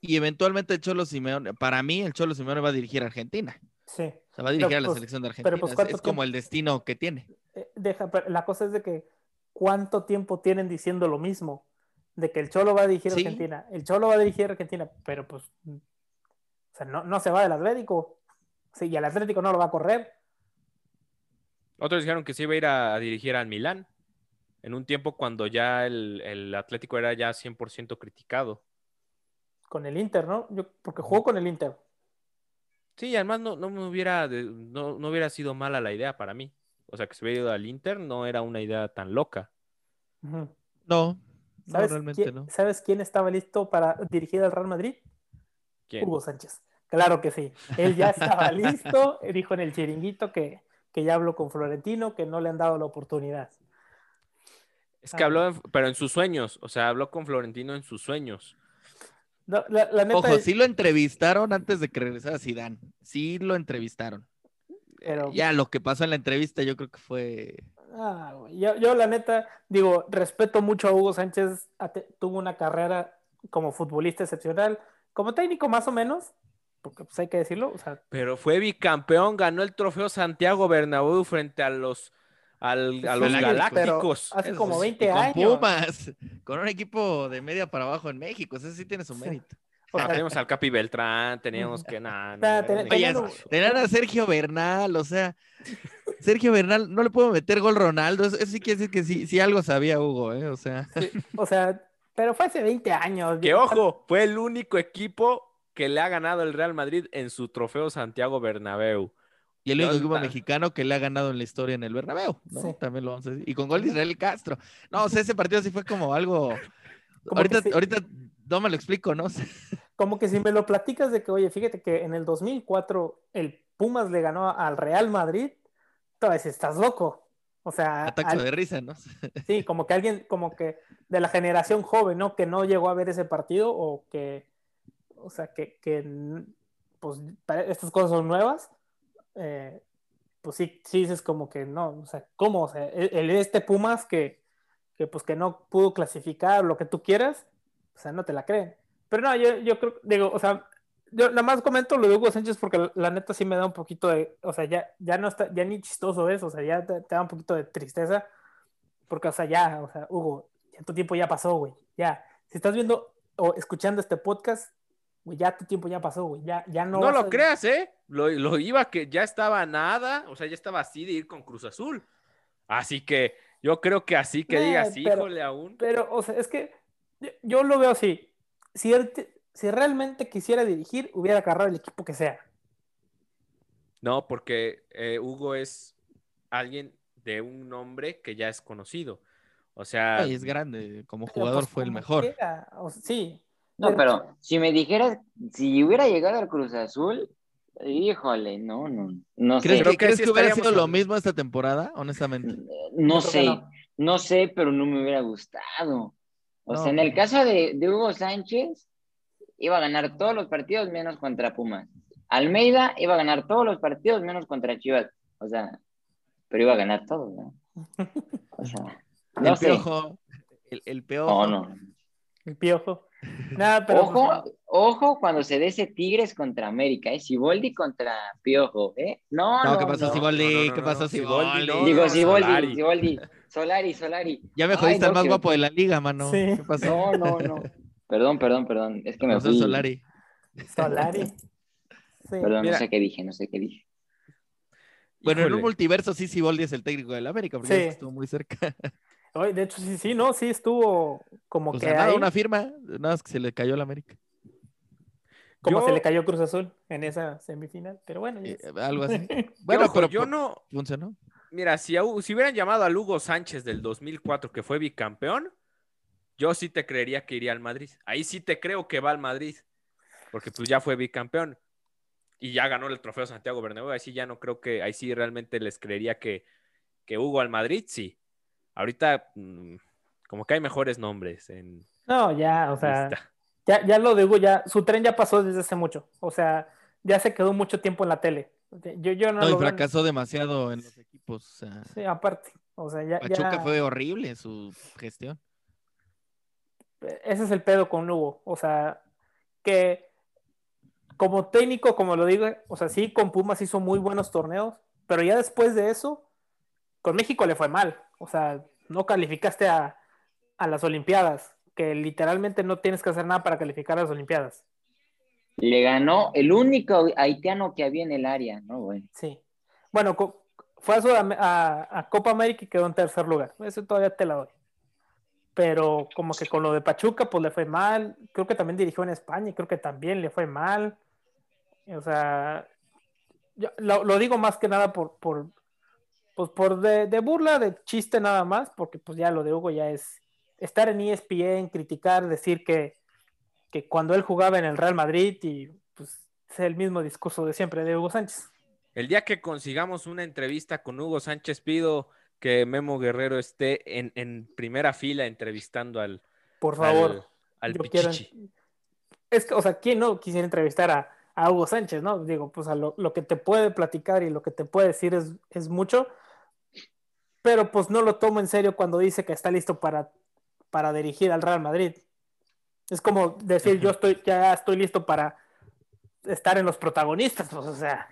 Y eventualmente el Cholo Simeone, para mí el Cholo Simeone va a dirigir a Argentina. Sí. Sea, va a dirigir a la pues- selección de pero, Argentina. pues, Es- ¿cuánto es como el destino que tiene. Eh, Deja, pero la cosa es de que cuánto tiempo tienen diciendo lo mismo, de que el Cholo va a dirigir a Sí. Argentina, el Cholo va a dirigir a Argentina, pero pues, o sea, no, no se va del Atlético, sí, y el Atlético no lo va a correr, Otros dijeron que se iba a ir a, a dirigir al Milán en un tiempo cuando ya el, el Atlético era ya 100% criticado. con el Inter, ¿no? Yo, porque jugó con el Inter. Sí, además no, no me hubiera, de- no, no hubiera sido mala la idea para mí. O sea, que se hubiera ido al Inter no era una idea tan loca. No, no, ¿Sabes, realmente quién, no. ¿Sabes quién estaba listo para dirigir al Real Madrid? ¿Quién? Hugo Sánchez. Claro que sí. Él ya estaba [laughs] listo, dijo en el chiringuito que, que ya habló con Florentino, que no le han dado la oportunidad. Es que habló, en- pero en sus sueños. O sea, habló con Florentino en sus sueños. No, la, la neta, Ojo, sí lo entrevistaron antes de que regresara Zidane. Sí lo entrevistaron. pero, Ya lo que pasó en la entrevista yo creo que fue... ah, güey, yo, yo la neta, digo, respeto mucho a Hugo Sánchez, tuvo una carrera como futbolista excepcional, como técnico más o menos, porque pues hay que decirlo, o sea, Pero fue bicampeón, ganó el trofeo Santiago Bernabéu frente a los, al- a Sí, los galácticos. hace Eso como sí, 20 y con años. Pumas, con un equipo de media para abajo en México. Ese sí tiene su mérito. o Ah, sea, teníamos al Capi Beltrán, teníamos que nada. Tenían a Sergio Bernal, o sea, [laughs] Sergio Bernal, no le puedo meter gol Ronaldo. Eso, eso sí quiere decir que sí, sí algo sabía Hugo, ¿eh? O sea, sí, o sea, pero fue hace 20 años. Que ojo, fue el único equipo que le ha ganado el Real Madrid en su trofeo Santiago Bernabéu. Y el único equipo mexicano que le ha ganado en la historia en el Bernabéu, ¿no? Sí. También lo vamos a decir. Y con gol de Israel Castro. No, o sea, ese partido sí fue como algo... [laughs] Como ahorita, sí. ahorita no me lo explico, ¿no? Como que si me lo platicas de que, oye, fíjate que en el 2004 el Pumas le ganó al Real Madrid, todavía estás loco. O sea, Ataque al- de risa, ¿no? [laughs] sí, como que alguien, como que de la generación joven, ¿no? Que no llegó a ver ese partido o que, o sea, que, que pues, estas cosas son nuevas. Eh, pues sí, sí dices como que no, o sea, ¿cómo? O sea, el, el- este Pumas que, que pues que no pudo clasificar, lo que tú quieras, o sea, no te la creen. Pero no, yo, yo creo, digo, o sea, yo nada más comento lo de Hugo Sánchez porque la neta sí me da un poquito de, o sea, ya, ya no está, ya ni chistoso es, o sea, ya te, te da un poquito de tristeza, porque, o sea, ya, o sea, Hugo, ya tu tiempo ya pasó, güey, ya. Si estás viendo o escuchando este podcast, güey, ya tu tiempo ya pasó, güey, ya, ya no. No, lo a- creas, ¿eh? Lo, lo iba que ya estaba nada, o sea, ya estaba así de ir con Cruz Azul. Así que yo creo que así que Eh, digas, pero- híjole, aún. Pero, o sea, es que yo, yo lo veo así. Si, él te- si realmente quisiera dirigir, hubiera agarrado el equipo que sea. No, porque eh, Hugo es alguien de un nombre que ya es conocido. O sea, Ay, es grande, como Pero, jugador pues, fue el mejor. quiera, o sea, sí. No, pero si me dijeras, si hubiera llegado al Cruz Azul, híjole, no, no, no ¿Crees, sé. Creo que, ¿crees que hubiera sido lo mismo esta temporada, honestamente? No creo que sé, no. no sé, pero no me hubiera gustado. O No, sea, en el no. caso de, de Hugo Sánchez, iba a ganar todos los partidos menos contra Pumas. Almeida iba a ganar todos los partidos menos contra Chivas. O sea, pero iba a ganar todos, ¿no? [laughs] O sea, no el sé. piojo, el, el piojo. No, no. El piojo. Pero. pues, Ojo, ojo cuando se dé ese Tigres contra América, ¿eh? Siboldi contra Piojo, ¿eh? No, No, no, ¿qué pasó, no. Siboldi? No, no, no, ¿Qué pasó, Siboldi, Digo, Siboldi, Solari. Siboldi, Solari, Solari. Ya me jodiste al no, más que- guapo de la liga, mano. Sí. ¿Qué pasó? No, no, no. Perdón, perdón, perdón. Es que me Pasó fui. Solari. Solari. Sí. Perdón, Mira. no sé qué dije, no sé qué dije. Bueno, en un multiverso sí Siboldi es el técnico del América, porque Sí. estuvo muy cerca. Oye, de hecho, sí, sí, no, sí estuvo como Pues que a nada, ahí, una firma, nada más que se le cayó al América. como Yo- se le cayó Cruz Azul en esa semifinal. Pero bueno, Eh, algo así. [laughs] Bueno, pero yo no, funcionó. mira, si, a si hubieran llamado al Hugo Sánchez del 2004, que fue bicampeón, yo sí te creería que iría al Madrid. Ahí sí te creo que va al Madrid, porque pues ya fue bicampeón y ya ganó el trofeo Santiago Bernabéu. Ahí sí ya no creo que, ahí sí realmente les creería que, que Hugo al Madrid, sí. Ahorita, mm, como que hay mejores nombres en no, ya, o sea, ya, ya lo digo, ya, su tren ya pasó desde hace mucho. O sea, ya se quedó mucho tiempo en la tele. Yo, yo no No, y veo- fracasó demasiado en los equipos. o sea, Sí, aparte. O sea, ya, Pachuca ya- fue horrible su gestión. ese es el pedo con Hugo. O sea, que como técnico, como lo digo, o sea, sí, con Pumas hizo muy buenos torneos, pero ya después de eso, con México le fue mal. O sea, no calificaste a, a las Olimpiadas, que literalmente no tienes que hacer nada para calificar a las Olimpiadas. Le ganó el único haitiano que había en el área, ¿no? Bueno. Sí. Bueno, fue a, Sudam- a- a Copa América y quedó en tercer lugar. Eso todavía te la doy. Pero como que con lo de Pachuca, pues le fue mal. Creo que también dirigió en España y creo que también le fue mal. O sea, yo lo, lo digo más que nada por, por, pues por de, de burla, de chiste nada más, porque pues ya lo de Hugo ya es estar en ESPN, criticar, decir que, que cuando él jugaba en el Real Madrid y pues es el mismo discurso de siempre de Hugo Sánchez. El día que consigamos una entrevista con Hugo Sánchez, pido que Memo Guerrero esté en, en primera fila entrevistando al, Por favor. al, al quiero-. Es que, o sea, ¿quién no quisiera entrevistar a, a Hugo Sánchez, no? Digo, pues a lo, lo que te puede platicar y lo que te puede decir es, es mucho, pero pues no lo tomo en serio cuando dice que está listo para, para dirigir al Real Madrid. Es como decir, yo estoy, ya estoy listo para estar en los protagonistas, pues, o sea,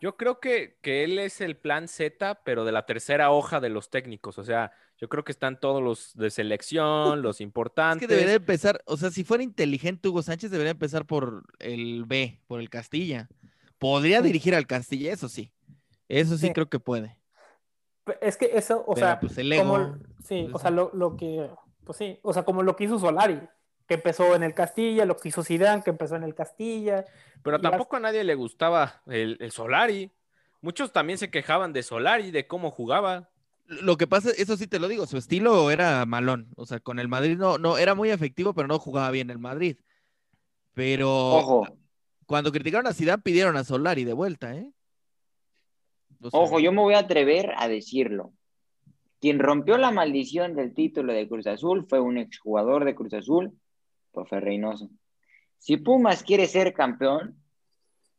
Yo creo que, que él es el plan Z, pero de la tercera hoja de los técnicos. O sea, yo creo que están todos los de selección, los Es importantes. que debería empezar, o sea, si fuera inteligente Hugo Sánchez, debería empezar por el B, por el Castilla. Podría Sí. dirigir al Castilla, eso sí. Eso sí, Sí. creo que puede. Es que eso, o Pero, sea, pues, el ego, como, sí, pues, o sea, lo, lo que, pues sí, o sea, como lo que hizo Solari, que empezó en el Castilla, lo que hizo Zidane, que empezó en el Castilla, Pero tampoco a nadie le gustaba el, el Solari. muchos también se quejaban de Solari, de cómo jugaba. Lo que pasa, eso sí te lo digo, su estilo era malón. O sea, con el Madrid no, no, era muy efectivo, pero no jugaba bien el Madrid. Pero Ojo, cuando criticaron a Zidane, pidieron a Solari de vuelta, ¿eh? O sea, ojo, yo me voy a atrever a decirlo. Quien rompió la maldición del título de Cruz Azul fue un exjugador de Cruz Azul, profe Reynoso. Si Pumas quiere ser campeón,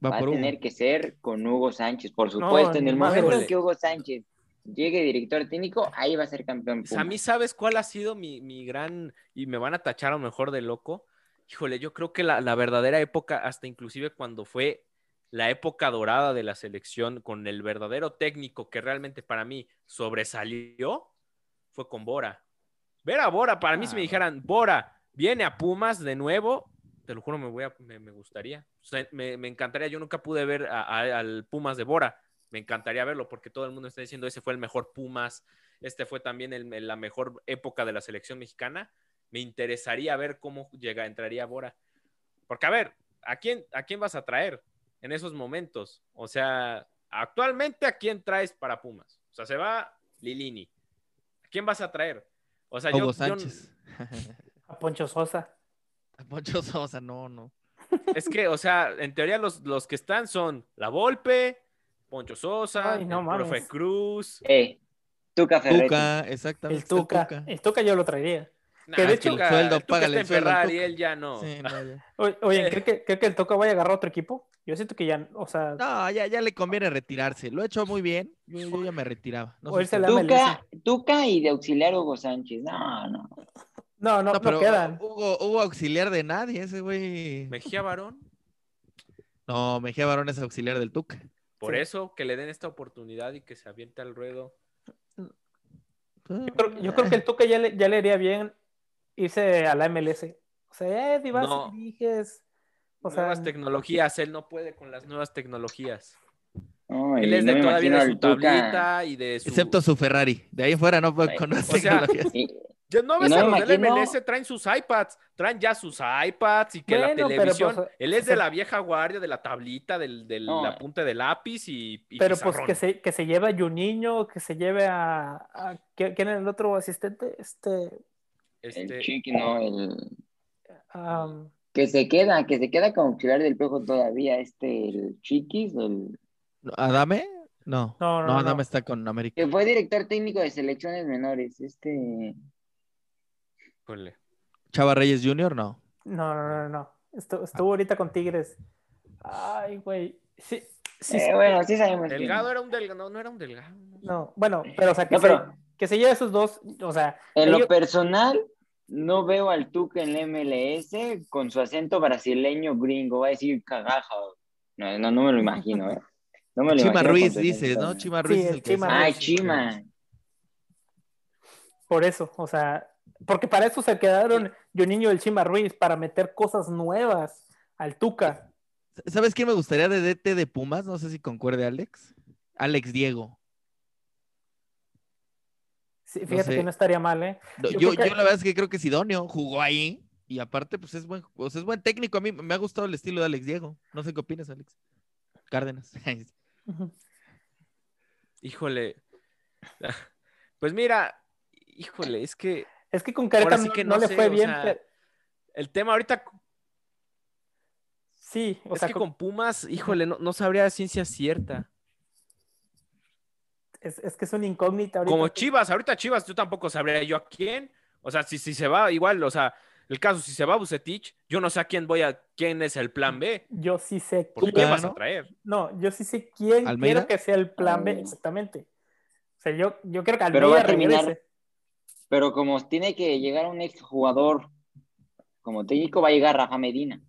va va a Hugo. tener que ser con Hugo Sánchez, por supuesto. en el momento en que Hugo Sánchez llegue director técnico, ahí va a ser campeón. Pues a mí, Pumas. ¿sabes cuál ha sido mi, mi gran, y me van a tachar a lo mejor de loco? Híjole, yo creo que la, la verdadera época, hasta inclusive cuando fue la época dorada de la selección, con el verdadero técnico que realmente para mí sobresalió, fue con Bora. Ver a Bora, para mí si me dijeran, Bora, viene a Pumas de nuevo, te lo juro, me, voy a, me, me gustaría. O sea, me, me encantaría, yo nunca pude ver a- a- al Pumas de Bora, me encantaría verlo porque todo el mundo está diciendo, ese fue el mejor Pumas, este fue también el- la mejor época de la selección mexicana. Me interesaría ver cómo llega, entraría Bora. Porque, a ver, ¿a quién, ¿a quién vas a traer en esos momentos? O sea, actualmente, ¿a quién traes para Pumas? O sea, se va Lilini. ¿A quién vas a traer? O sea, yo- Hugo yo, Sánchez. A Poncho Sosa. A Poncho Sosa, no, no. es que, o sea, en teoría los, los que están son La Volpe, Poncho Sosa, Ay, no el profe Cruz. Eh, Tuca Ferretti. Tuca, exactamente. El Tuca. El Tuca yo lo traería. Nah, Que de hecho- El sueldo, págale el en sueldo Ferrari, él ya no. Sí, no, ya. [laughs] Oye, Eh. ¿cree que, cree que el Tuca vaya a agarrar otro equipo? Yo siento que ya, o sea, No, ya, ya le conviene retirarse. Lo ha hecho muy bien. Yo, yo ya me retiraba. No, sé Tuca, Tuca y de auxiliar Hugo Sánchez. No, no. no, no, No, no, pero quedan. Hugo, Hugo auxiliar de nadie, ese güey. Mejía Barón, No, Mejía Barón es auxiliar del Tuca. por Sí. eso que le den esta oportunidad y que se aviente al ruedo. Yo creo, yo creo que el Tuca ya le, ya le haría bien irse a la MLS. O sea, eh, si vas No. y diriges. O sea, nuevas tecnologías, él no puede con las nuevas tecnologías. No, Él es no de todavía de su tablita y de su... Excepto su Ferrari. De ahí fuera no puede con las o sea, tecnologías. y- Ya no ves no a los del MLS, traen sus iPads, traen ya sus iPads y que la Bueno, pero, televisión, pues, él es de la vieja guardia, de la tablita, del, del No. apunte de lápiz y, y pero pues que se, que se lleve a Juninho, que se lleve a, a- ¿quién quién es el otro asistente? Este, El Este, Chiqui, no, el... Que se queda, que se queda como auxiliar del pejo todavía, este, el Chiquis, el... ¿Adame? No. No, no, No, Adame no. está con América. que fue director técnico de selecciones menores, este... híjole. Chava Reyes Jr., no. no, no, no, no. Estu- estuvo ahorita con Tigres. Ay, güey. Sí, sí, Eh, bueno, sí sabemos. quién. Delgado era un delgado, no, no era un delgado. No, bueno, pero o sea, que, No, pero- que se lleve esos dos, o sea, En lo personal, no veo al Tuca en la MLS con su acento brasileño gringo. Va a decir cagaja. No, no, no me lo imagino, ¿eh? No me lo Chima imagino Ruiz acento. ¿no? Chima Ruiz Sí, es el el que Chima Ruiz. Chima. por eso, o sea, porque para eso se quedaron Juninho y el Chima Ruiz, para meter cosas nuevas al Tuca. ¿Sabes quién me gustaría de DT de Pumas? No sé si concuerde Alex. Alex Diego. Sí, No fíjate sé. que no estaría mal, ¿eh? No, Yo Yo, creo que- yo la verdad es que creo que Sidonio jugó ahí y aparte pues es buen, pues, es buen técnico. A mí me ha gustado el estilo de Alex Diego. No sé qué opinas, Alex. Cárdenas. [laughs] Híjole. [laughs] Pues mira, híjole, es que Es que con sí no, que no no le sé, fue o bien. sea, pero- el tema ahorita Sí, o es sea, que con- con Pumas, híjole, no, no sabría ciencia cierta. Es, es que es una incógnita ahorita. Como Chivas, ahorita Chivas, yo tampoco sabría yo a quién. O sea, si, si se va, igual, o sea, el caso, si se va Bucetich, yo no sé a quién voy a, quién es el plan B. Yo sí sé Tuca, ¿quién vas ¿no? a traer? No, yo sí sé quién ¿Almeida? quiero que sea el plan B, exactamente. O sea, yo, yo quiero que Pero va Almeida a terminar- regrese. Pero como tiene que llegar un exjugador como técnico, va a llegar Rafa Medina.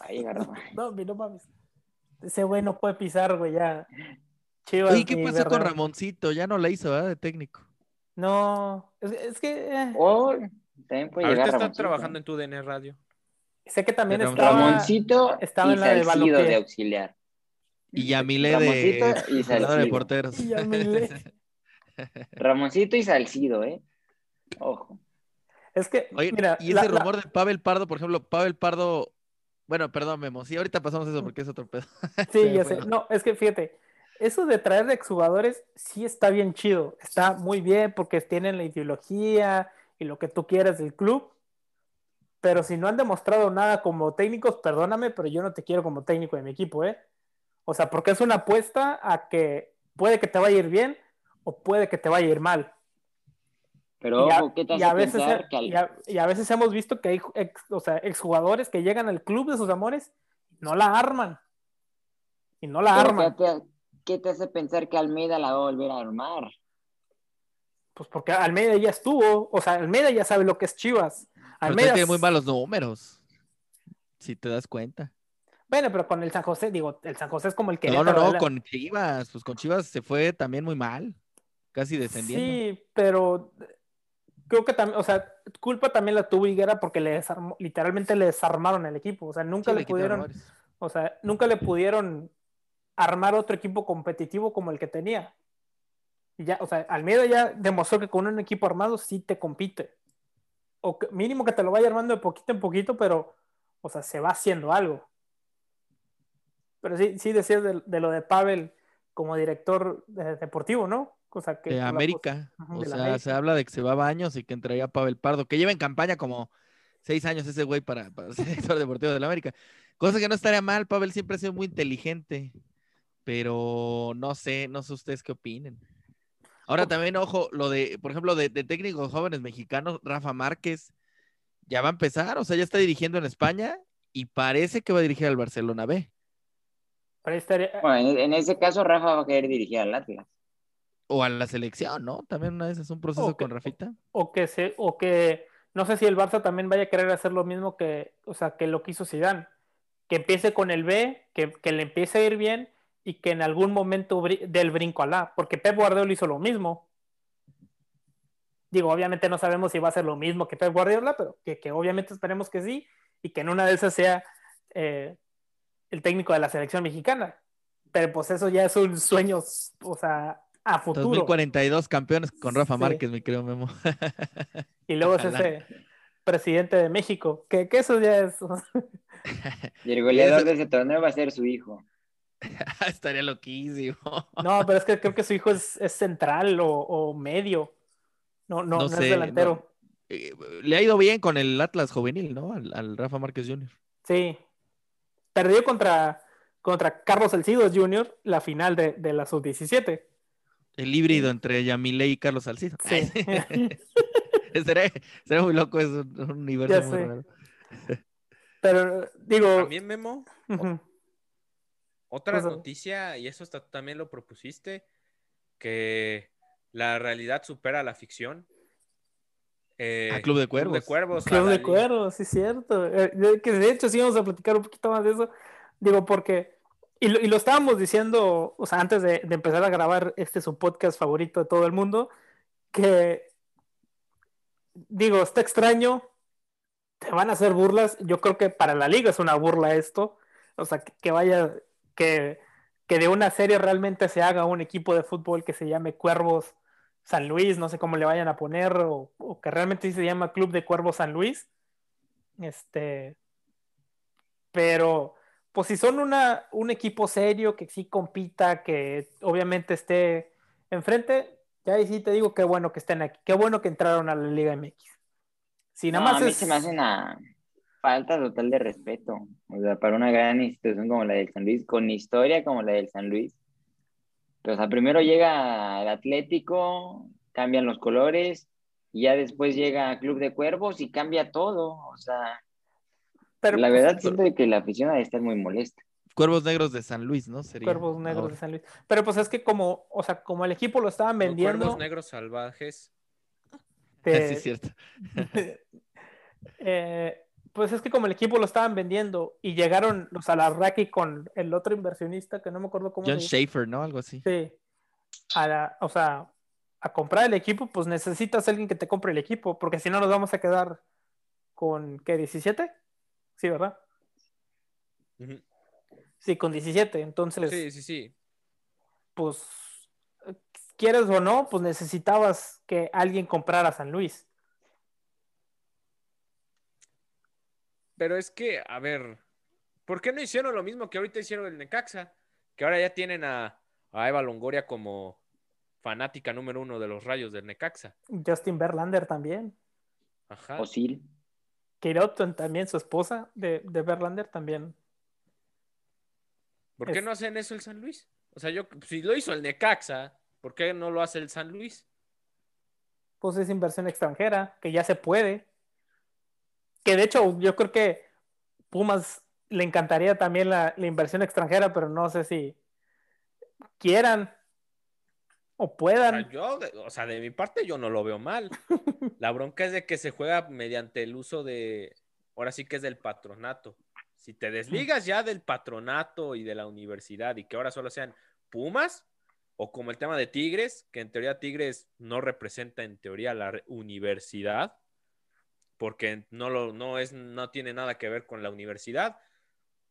Va a llegar Rafa. [laughs] No, mi, no mames. Ese güey no puede pisar, güey, ya. Chivas. Oye, ¿qué pasó con. Ramoncito? Ya no la hizo, ¿verdad? De técnico. No, es, es que eh, O también puede Ahorita trabajando en tu DN Radio. sé que también estaba. Ramoncito estaba y en la de Salcido Balompié. de auxiliar. Y Yamile de Ramoncito y [laughs] jugador de Salcido. porteros. Y. [laughs] Ramoncito y Salcido, ¿eh? Ojo. Es que, Oye, mira, y ese la- rumor de Pavel Pardo, por ejemplo, Pavel Pardo. Bueno, perdón, Memo. Sí, ahorita pasamos eso porque es otro pedo. Sí, [laughs] ya sé. No, es que fíjate, eso de traer de exjugadores sí está bien chido, está muy bien porque tienen la ideología y lo que tú quieras del club, pero si no han demostrado nada como técnicos, perdóname, pero yo no te quiero como técnico de mi equipo, ¿eh? O sea, porque es una apuesta a que puede que te vaya a ir bien o puede que te vaya a ir mal. Pero y, a, ojo, ¿qué te y hace a veces, pensar que al- y a- y a veces hemos visto que hay ex- o sea, exjugadores que llegan al club de sus amores y no la arman. Y no la pero arman. ¿qué, te, qué te hace pensar que Almeida la va a volver a armar? Pues porque Almeida ya estuvo. O sea, Almeida ya sabe lo que es Chivas. Almeida. tiene muy malos números. Si te das cuenta. Bueno, pero con el San José, digo, el San José es como el que. No, no, no, con Chivas. Pues con Chivas se fue también muy mal. Casi descendiendo. Sí, pero creo que también, o sea, culpa también la tuvo Higuera porque le desarmó, literalmente le desarmaron el equipo. O sea, nunca Sí, le, pudieron, o sea, nunca le pudieron armar otro equipo competitivo como el que tenía. Y ya, o sea, Almeida ya demostró que con un equipo armado sí te compite. O que- mínimo que te lo vaya armando de poquito en poquito, pero, o sea, se va haciendo algo. Pero sí, sí decías de, de lo de Pavel como director de- deportivo, ¿no? O sea, que de América. O de sea, América. se habla de que se va a Baños y que entraría Pavel Pardo, que lleva en campaña como seis años ese güey para, para [laughs] ser director deportivo de la América. Cosa que no estaría mal, Pavel siempre ha sido muy inteligente, pero no sé, no sé ustedes qué opinen. Ahora también, ojo, lo de, por ejemplo, de, de técnicos jóvenes mexicanos, Rafa Márquez ya va a empezar, o sea, ya está dirigiendo en España y parece que va a dirigir al Barcelona B. Estaría- Bueno, en, en ese caso, Rafa va a querer dirigir al Atlas. O a la selección, ¿no? También una vez es un proceso con Rafita. o que se, o que no sé si el Barça también vaya a querer hacer lo mismo que, o sea, que lo que hizo Zidane, que empiece con el B, que, que le empiece a ir bien y que en algún momento bri- del brinco al A, porque Pep Guardiola hizo lo mismo. Digo, obviamente no sabemos si va a ser lo mismo que Pep Guardiola, pero que, que obviamente esperemos que sí y que en una de esas sea eh, el técnico de la selección mexicana. Pero pues eso ya es un sueño, o sea, a futuro. 2042 campeones con Rafa Sí. Márquez, mi querido Memo. Y luego es ese presidente de México, que, que eso ya es. Y el goleador de ese torneo va a ser su hijo. [laughs] Estaría loquísimo. No, pero es que creo que su hijo es, [laughs] es central o, o medio. No, no, No no, sé, es delantero. Eh, le ha ido bien con el Atlas juvenil, ¿no? Al, al Rafa Márquez Jr. Sí. Perdió contra, contra Carlos Salcido Jr. la final de, de la sub-17. El híbrido entre Yamile y Carlos Salcido. Sí. [laughs] Estaría, estaría muy loco, es un, un universo Ya muy sé. raro. pero digo. También, Memo, ujú, otra Pues, noticia, y eso está- también lo propusiste, que la realidad supera la ficción. Eh, Ah, Club de Cuervos. de Cuervos. Club de. Cuervos, sí, es cierto. Eh, de- que de hecho sí vamos a platicar un poquito más de eso. Digo, porque. Y lo, y lo estábamos diciendo, o sea, antes de, de empezar a grabar este su podcast favorito de todo el mundo, que. Digo, está extraño. Te van a hacer burlas. Yo creo que para la liga es una burla esto. O sea, que, que vaya. Que, que de una serie realmente se haga un equipo de fútbol que se llame Cuervos San Luis, no sé cómo le vayan a poner, o, o que realmente sí se llama Club de Cuervos San Luis. Este, pero, pues si son una, un equipo serio que sí compita, que obviamente esté enfrente, ya ahí sí te digo qué bueno que estén aquí, qué bueno que entraron a la Liga MX. Si nada No, más a mí es- se me hace una falta total de respeto. O sea, para una gran institución como la del San Luis, con historia como la del San Luis. O sea, primero llega el Atlético, cambian los colores, y ya después llega Club de Cuervos y cambia todo. O sea, pero, la pues, verdad siento que la afición ha de estar muy molesta. Cuervos Negros de San Luis, ¿no? Sería Cuervos Negros ahora. de San Luis. Pero pues es que como, o sea, como el equipo lo estaban vendiendo, Cuervos negros salvajes. te- [laughs] Sí, es cierto. [laughs] Eh, pues es que como el equipo lo estaban vendiendo y llegaron los Alarraqui con el otro inversionista que no me acuerdo cómo John. Schaefer, ¿no? Algo así. Sí. A la- o sea, a comprar el equipo, pues necesitas alguien que te compre el equipo, porque si no nos vamos a quedar con, ¿qué? ¿17? Sí, ¿verdad? Sí, con 17. Entonces, Sí, sí, sí. pues, quieres o no, pues necesitabas que alguien comprara San Luis. Pero es que, a ver, ¿por qué no hicieron lo mismo que ahorita hicieron el Necaxa? Que ahora ya tienen a, a Eva Longoria como fanática número uno de los rayos del Necaxa. Justin Verlander también. Ajá. Osil. Kate Upton también, su esposa de, de Verlander también. ¿Por qué Es- no hacen eso el San Luis? O sea, yo, si lo hizo el Necaxa, ¿por qué no lo hace el San Luis? Pues es inversión extranjera, que ya se puede. Que de hecho, yo creo que Pumas le encantaría también la, la inversión extranjera, pero no sé si quieran o O sea, puedan. yo, o sea, de mi parte yo no lo veo mal. [laughs] La bronca es de que se juega mediante el uso de, ahora sí que es del patronato. Si te desligas ya del patronato y de la universidad y que ahora solo sean Pumas, o como el tema de Tigres, que en teoría Tigres no representa en teoría la universidad, porque no, lo, no, es, no tiene nada que ver con la universidad,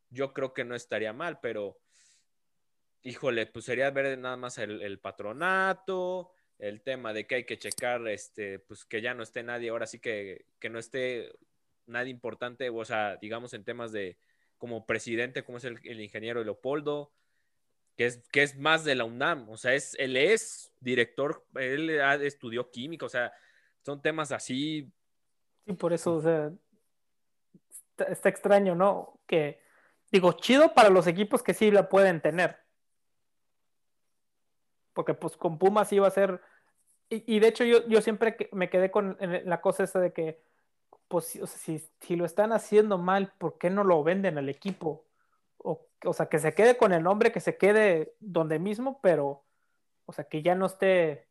yo creo que no estaría mal, pero híjole, pues sería ver nada más el, el patronato, el tema de que hay que checar, este, pues que ya no esté nadie, ahora sí que, que no esté nadie importante, o sea, digamos en temas de como presidente, como es el, el ingeniero Leopoldo, que es, que es más de la UNAM, o sea, es, él es director, él estudió química, o sea, son temas así, Sí, por eso, o sea, está, está extraño, ¿no? Que, digo, chido para los equipos que sí la pueden tener. Porque pues con Pumas iba a ser... Y, y de hecho yo, yo siempre que- me quedé con la cosa esa de que, pues si, o sea, si, si lo están haciendo mal, ¿por qué no lo venden al equipo? O, o sea, que se quede con el nombre, que se quede donde mismo, pero, o sea, que ya no esté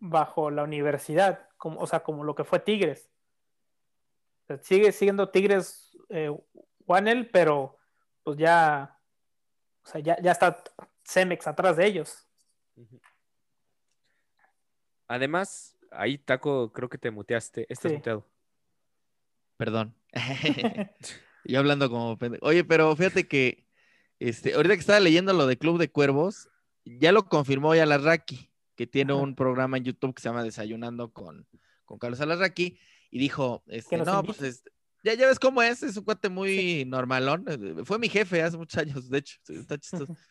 bajo la universidad, como, o sea, como lo que fue Tigres. Sigue siendo Tigres eh, Wanel, pero pues ya, o sea, ya, ya está Cemex atrás de ellos. Además, ahí Taco, creo que te muteaste. Estás Sí. muteado. Perdón. [laughs] [laughs] Yo hablando como pendejo. Oye, pero fíjate que este, ahorita que estaba leyendo lo de Club de Cuervos, ya lo confirmó ya Larraqui, que tiene Ajá. un programa en YouTube que se llama Desayunando con, con Carlos Alarraqui, y dijo, este, no, invite. pues este, ya, ya ves cómo es, es un cuate muy normalón. eh, Fue mi jefe hace muchos años, de hecho, está chistoso. [laughs]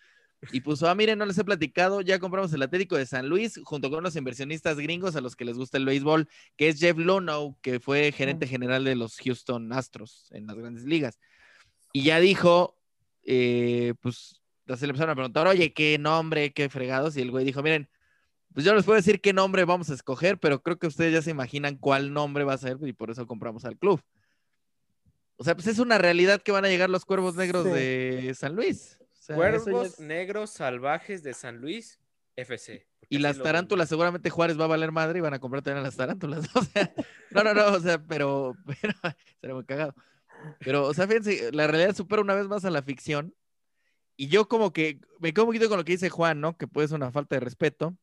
Y puso, ah, miren, no les he platicado, ya compramos el Atlético de San Luis junto con los inversionistas gringos a los que les gusta el béisbol, que es Jeff Lunow, que fue gerente Mm. general de los Houston Astros en las grandes ligas. Y ya dijo, eh, pues, se le empezaron a preguntar, oye, ¿qué nombre, qué fregados? Y el güey dijo, miren, pues yo no les puedo decir qué nombre vamos a escoger, pero creo que ustedes ya se imaginan cuál nombre va a ser y por eso compramos al club. O sea, pues es una realidad que van a llegar los cuervos negros Sí. de San Luis. O sea, Cuervos es- Negros Salvajes de San Luis, FC. Y las tarántulas, seguramente Juárez va a valer madre y van a comprar también a las tarántulas. [laughs] O sea, no, no, no, o sea, pero, [laughs] pero sería muy cagado. Pero, o sea, fíjense, la realidad supera una vez más a la ficción. Y yo como que me quedo un poquito con lo que dice Juan, ¿no? Que puede ser una falta de respeto.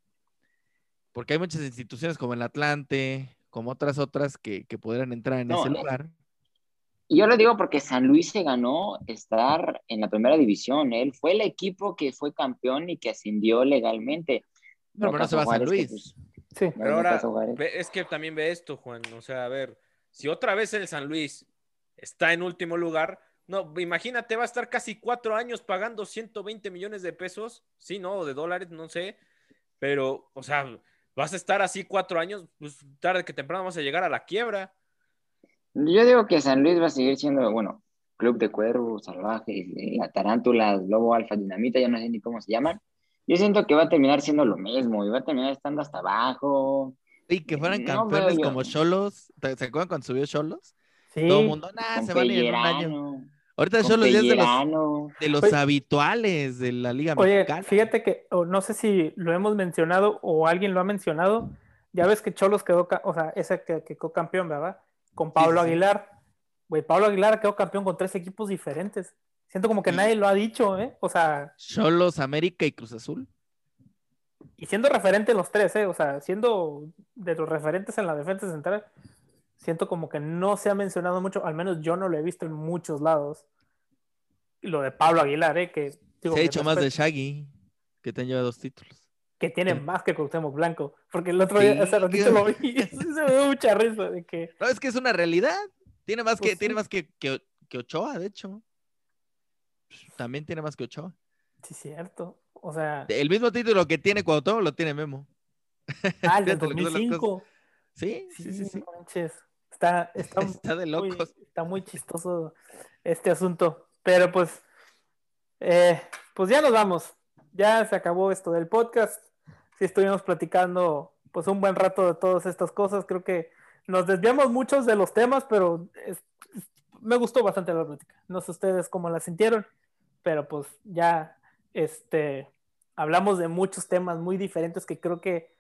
Porque hay muchas instituciones como el Atlante, como otras otras que, que podrían entrar en No, ese lugar. Y yo lo digo porque San Luis se ganó estar en la primera división. Él fue el equipo que fue campeón y que ascendió legalmente. No, pero no se va a San Luis. pues, Sí. no Pero ahora, es que también ve esto, Juan. O sea, a ver, si otra vez el San Luis está en último lugar, no, imagínate, va a estar casi cuatro años pagando 120 millones de pesos, sí, no, o de dólares, no sé, pero, o sea, vas a estar así cuatro años, pues tarde que temprano vas a llegar a la quiebra. Yo digo que San Luis va a seguir siendo, bueno, Club de Cuervos, Salvajes, eh, la Tarántula, Lobo Alfa, Dinamita, ya no sé ni cómo se llaman. Yo siento que va a terminar siendo lo mismo y va a terminar estando hasta abajo. Y que fueran no campeones como Cholos. ¿Se acuerdan cuando subió Cholos? Sí. Todo el mundo, con se van a ir en un año. Ahorita de los, Pellerano. de los Oye. habituales de la Liga Oye, Mexicana. fíjate que, no sé si lo hemos mencionado o alguien lo ha mencionado, ya ves que Cholos quedó, o sea, ese que, que quedó campeón, ¿verdad? Con Pablo sí, sí. Aguilar. Güey, Pablo Aguilar quedó campeón con tres equipos diferentes. Siento como que nadie lo ha dicho, ¿eh? O sea, Cholos, América y Cruz Azul. y siendo referente los tres, ¿eh? O sea, siendo de los referentes en la defensa central, siento como que no se ha mencionado mucho, al menos yo no lo he visto en muchos lados. Lo de Pablo Aguilar, ¿eh? Que, digo, Se ha hecho más de Shaggy, que te han llevado dos títulos. que tiene Sí. más que Cuauhtémoc Blanco. Porque el otro Sí, día, hace ratito lo vi y [laughs] sí se me dio mucha risa de que... No, es que es una realidad. Tiene más Pues que, tiene sí. más que, que, que Ochoa, de hecho. También tiene más que Ochoa. Sí, cierto. O sea, El mismo título que tiene Cuauhtémoc lo tiene Memo. ah, el [laughs] del fíjate lo que son las 2005. Sí, sí, sí, sí. manches. Está, está, [laughs] Está de muy, locos. está muy chistoso este asunto. Pero pues, eh, pues ya nos vamos. Ya se acabó esto del podcast. Sí estuvimos platicando pues un buen rato de todas estas cosas. Creo que nos desviamos muchos de los temas, pero es- es- me gustó bastante la plática. No sé ustedes cómo la sintieron, pero pues ya este, hablamos de muchos temas muy diferentes que creo que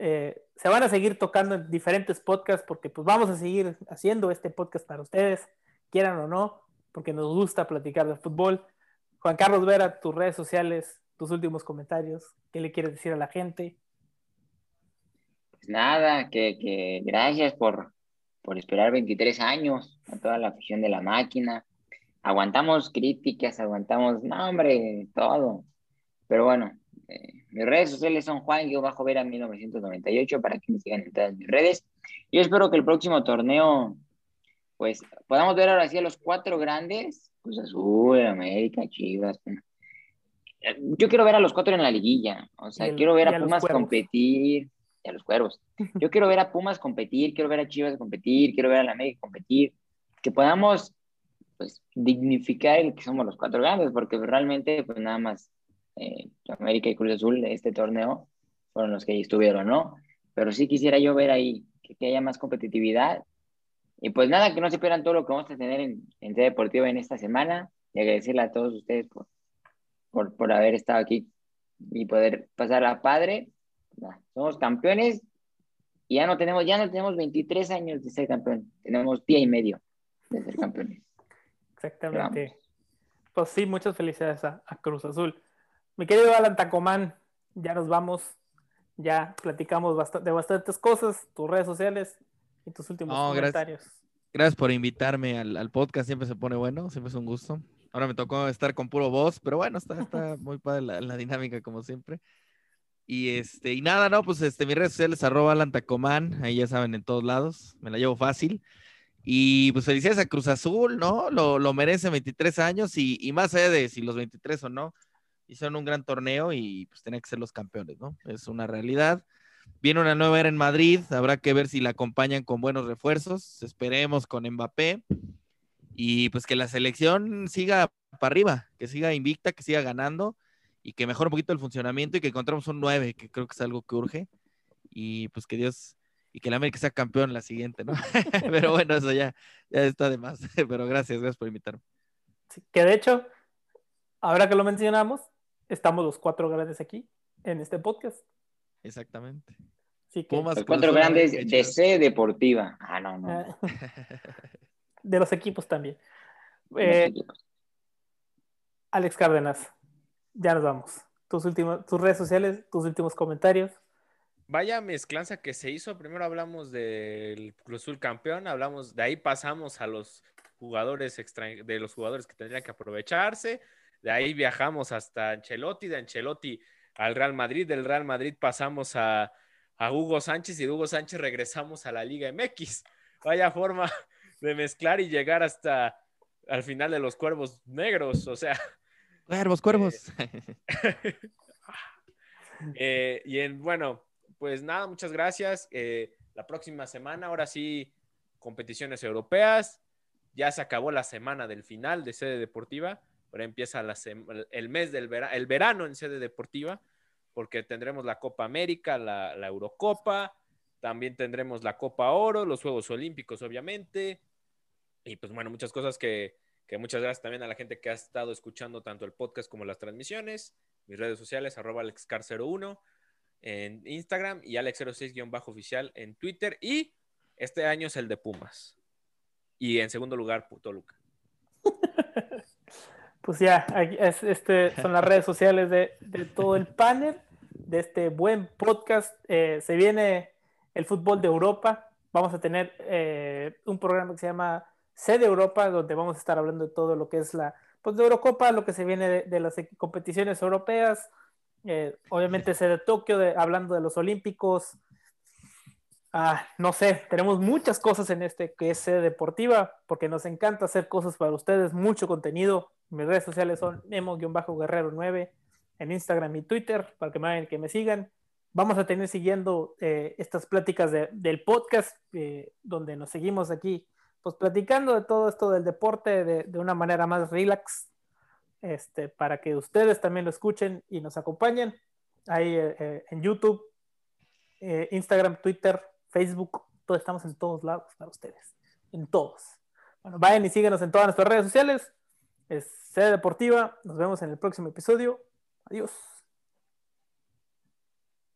eh, se van a seguir tocando en diferentes podcasts porque pues vamos a seguir haciendo este podcast para ustedes, quieran o no, porque nos gusta platicar de fútbol. Juan Carlos Vera, tus redes sociales, tus últimos comentarios, ¿qué le quieres decir a la gente? Pues nada, que, que gracias por, por esperar 23 años a toda la afición de la máquina. Aguantamos críticas, aguantamos, no, todo. Pero bueno, eh, mis redes sociales son Juan-Vera 1998 para que me sigan en todas mis redes. Yo espero que el próximo torneo, pues, podamos ver ahora sí a los cuatro grandes, Cruz Azul, América, Chivas. Yo quiero ver a los cuatro en la liguilla, o sea, el- quiero ver a a Pumas competir, y a los cuervos. [laughs] Yo quiero ver a Pumas competir, quiero ver a Chivas competir, quiero ver a la América competir, que podamos pues dignificar el que somos los cuatro grandes, porque realmente pues nada más eh, América y Cruz Azul de este torneo fueron los que ahí estuvieron, ¿no? Pero sí quisiera yo ver ahí que, que haya más competitividad. Y pues nada, que no se pierdan todo lo que vamos a tener en, en Sede Deportiva en esta semana y agradecerle a todos ustedes por, por, por haber estado aquí y poder pasar a padre. Nah, somos campeones y ya no tenemos, ya no tenemos 23 años de ser campeón, tenemos día y medio de ser campeones. [laughs] Exactamente. Pues sí, muchas felicidades a, a Cruz Azul. Mi querido Alan Tacomán, ya nos vamos. Ya platicamos bast- de bastantes cosas, tus redes sociales y tus últimos No, gracias. comentarios. Gracias por invitarme al, al podcast, siempre se pone bueno, siempre es un gusto. Ahora me tocó estar con puro voz, pero bueno, está, está [laughs] muy padre la, la dinámica como siempre. Y este, y nada, no, pues este, mis redes sociales, arroba Alan Tacomán, ahí ya saben, en todos lados, me la llevo fácil. Y pues felicidades a Cruz Azul, ¿no? Lo, lo merece 23 años y, y más allá de si los 23 o no, hicieron un gran torneo y pues tenían que ser los campeones, ¿no? Es una realidad. Viene una nueva era en Madrid, habrá que ver si la acompañan con buenos refuerzos, esperemos con Mbappé y pues que la selección siga para arriba, que siga invicta, que siga ganando y que mejore un poquito el funcionamiento y que encontremos un 9, que creo que es algo que urge y pues que Dios y que el América sea campeón la siguiente, ¿no? [laughs] Pero bueno, eso ya, está de más, [laughs] pero gracias, gracias por invitarme. Que de hecho, ahora que lo mencionamos, estamos los cuatro grandes aquí en este podcast. Exactamente. Así que, Pumas, Los cuatro grandes de. C Deportiva. Ah, no, no. ah, [laughs] de los equipos también. Los Eh, equipos. Alex Cárdenas, ya nos vamos. Tus, últimos, tus redes sociales, tus últimos comentarios. Vaya mezclanza que se hizo. Primero hablamos del Cruz Azul campeón, hablamos, de ahí pasamos a los jugadores extran- de los jugadores que tendrían que aprovecharse. De ahí viajamos hasta Ancelotti, de Ancelotti al Real Madrid, del Real Madrid pasamos a, a Hugo Sánchez y de Hugo Sánchez regresamos a la Liga MX. Vaya forma [laughs] de mezclar y llegar hasta al final de los Cuervos Negros. O sea, [laughs] Cuervos, cuervos. [laughs] Eh, y en, bueno, pues nada, muchas gracias. Eh, la próxima semana, ahora sí, competiciones europeas. Ya se acabó la semana del final de sede deportiva. Ahora empieza el mes del vera- el verano en sede deportiva, porque tendremos la Copa América, la, Eurocopa, también tendremos la Copa Oro, los Juegos Olímpicos, obviamente. Y pues bueno, muchas cosas que, que muchas gracias también a la gente que ha estado escuchando tanto el podcast como las transmisiones mis redes sociales, arroba alexcar01 en Instagram y alex06-oficial en Twitter. Y este año es el de Pumas. Y en segundo lugar, Toluca. [laughs] Pues ya, este, son las redes sociales de, de todo el panel, de este buen podcast. Eh, se viene el fútbol de Europa. Vamos a tener eh, un programa que se llama Sede Europa, donde vamos a estar hablando de todo lo que es la pues, de Eurocopa, lo que se viene de, de las competiciones europeas. Eh, obviamente Tokio, de- hablando de los Olímpicos. Ah, no sé, tenemos muchas cosas en este que es sede deportiva, porque nos encanta hacer cosas para ustedes, mucho contenido. Mis redes sociales son emo-guerrero9. en Instagram y Twitter para que me, que me sigan. Vamos a tener siguiendo eh, estas pláticas del podcast, eh, donde nos seguimos aquí, pues platicando de todo esto del deporte de, de, una manera más relax, este, para que ustedes también lo escuchen y nos acompañen. Ahí eh, en YouTube, Instagram, Twitter, Facebook, todos estamos en todos lados para ustedes, en todos. Bueno, vayan y síguenos en todas nuestras redes sociales. Es Sede Deportiva. Nos vemos en el próximo episodio. Adiós.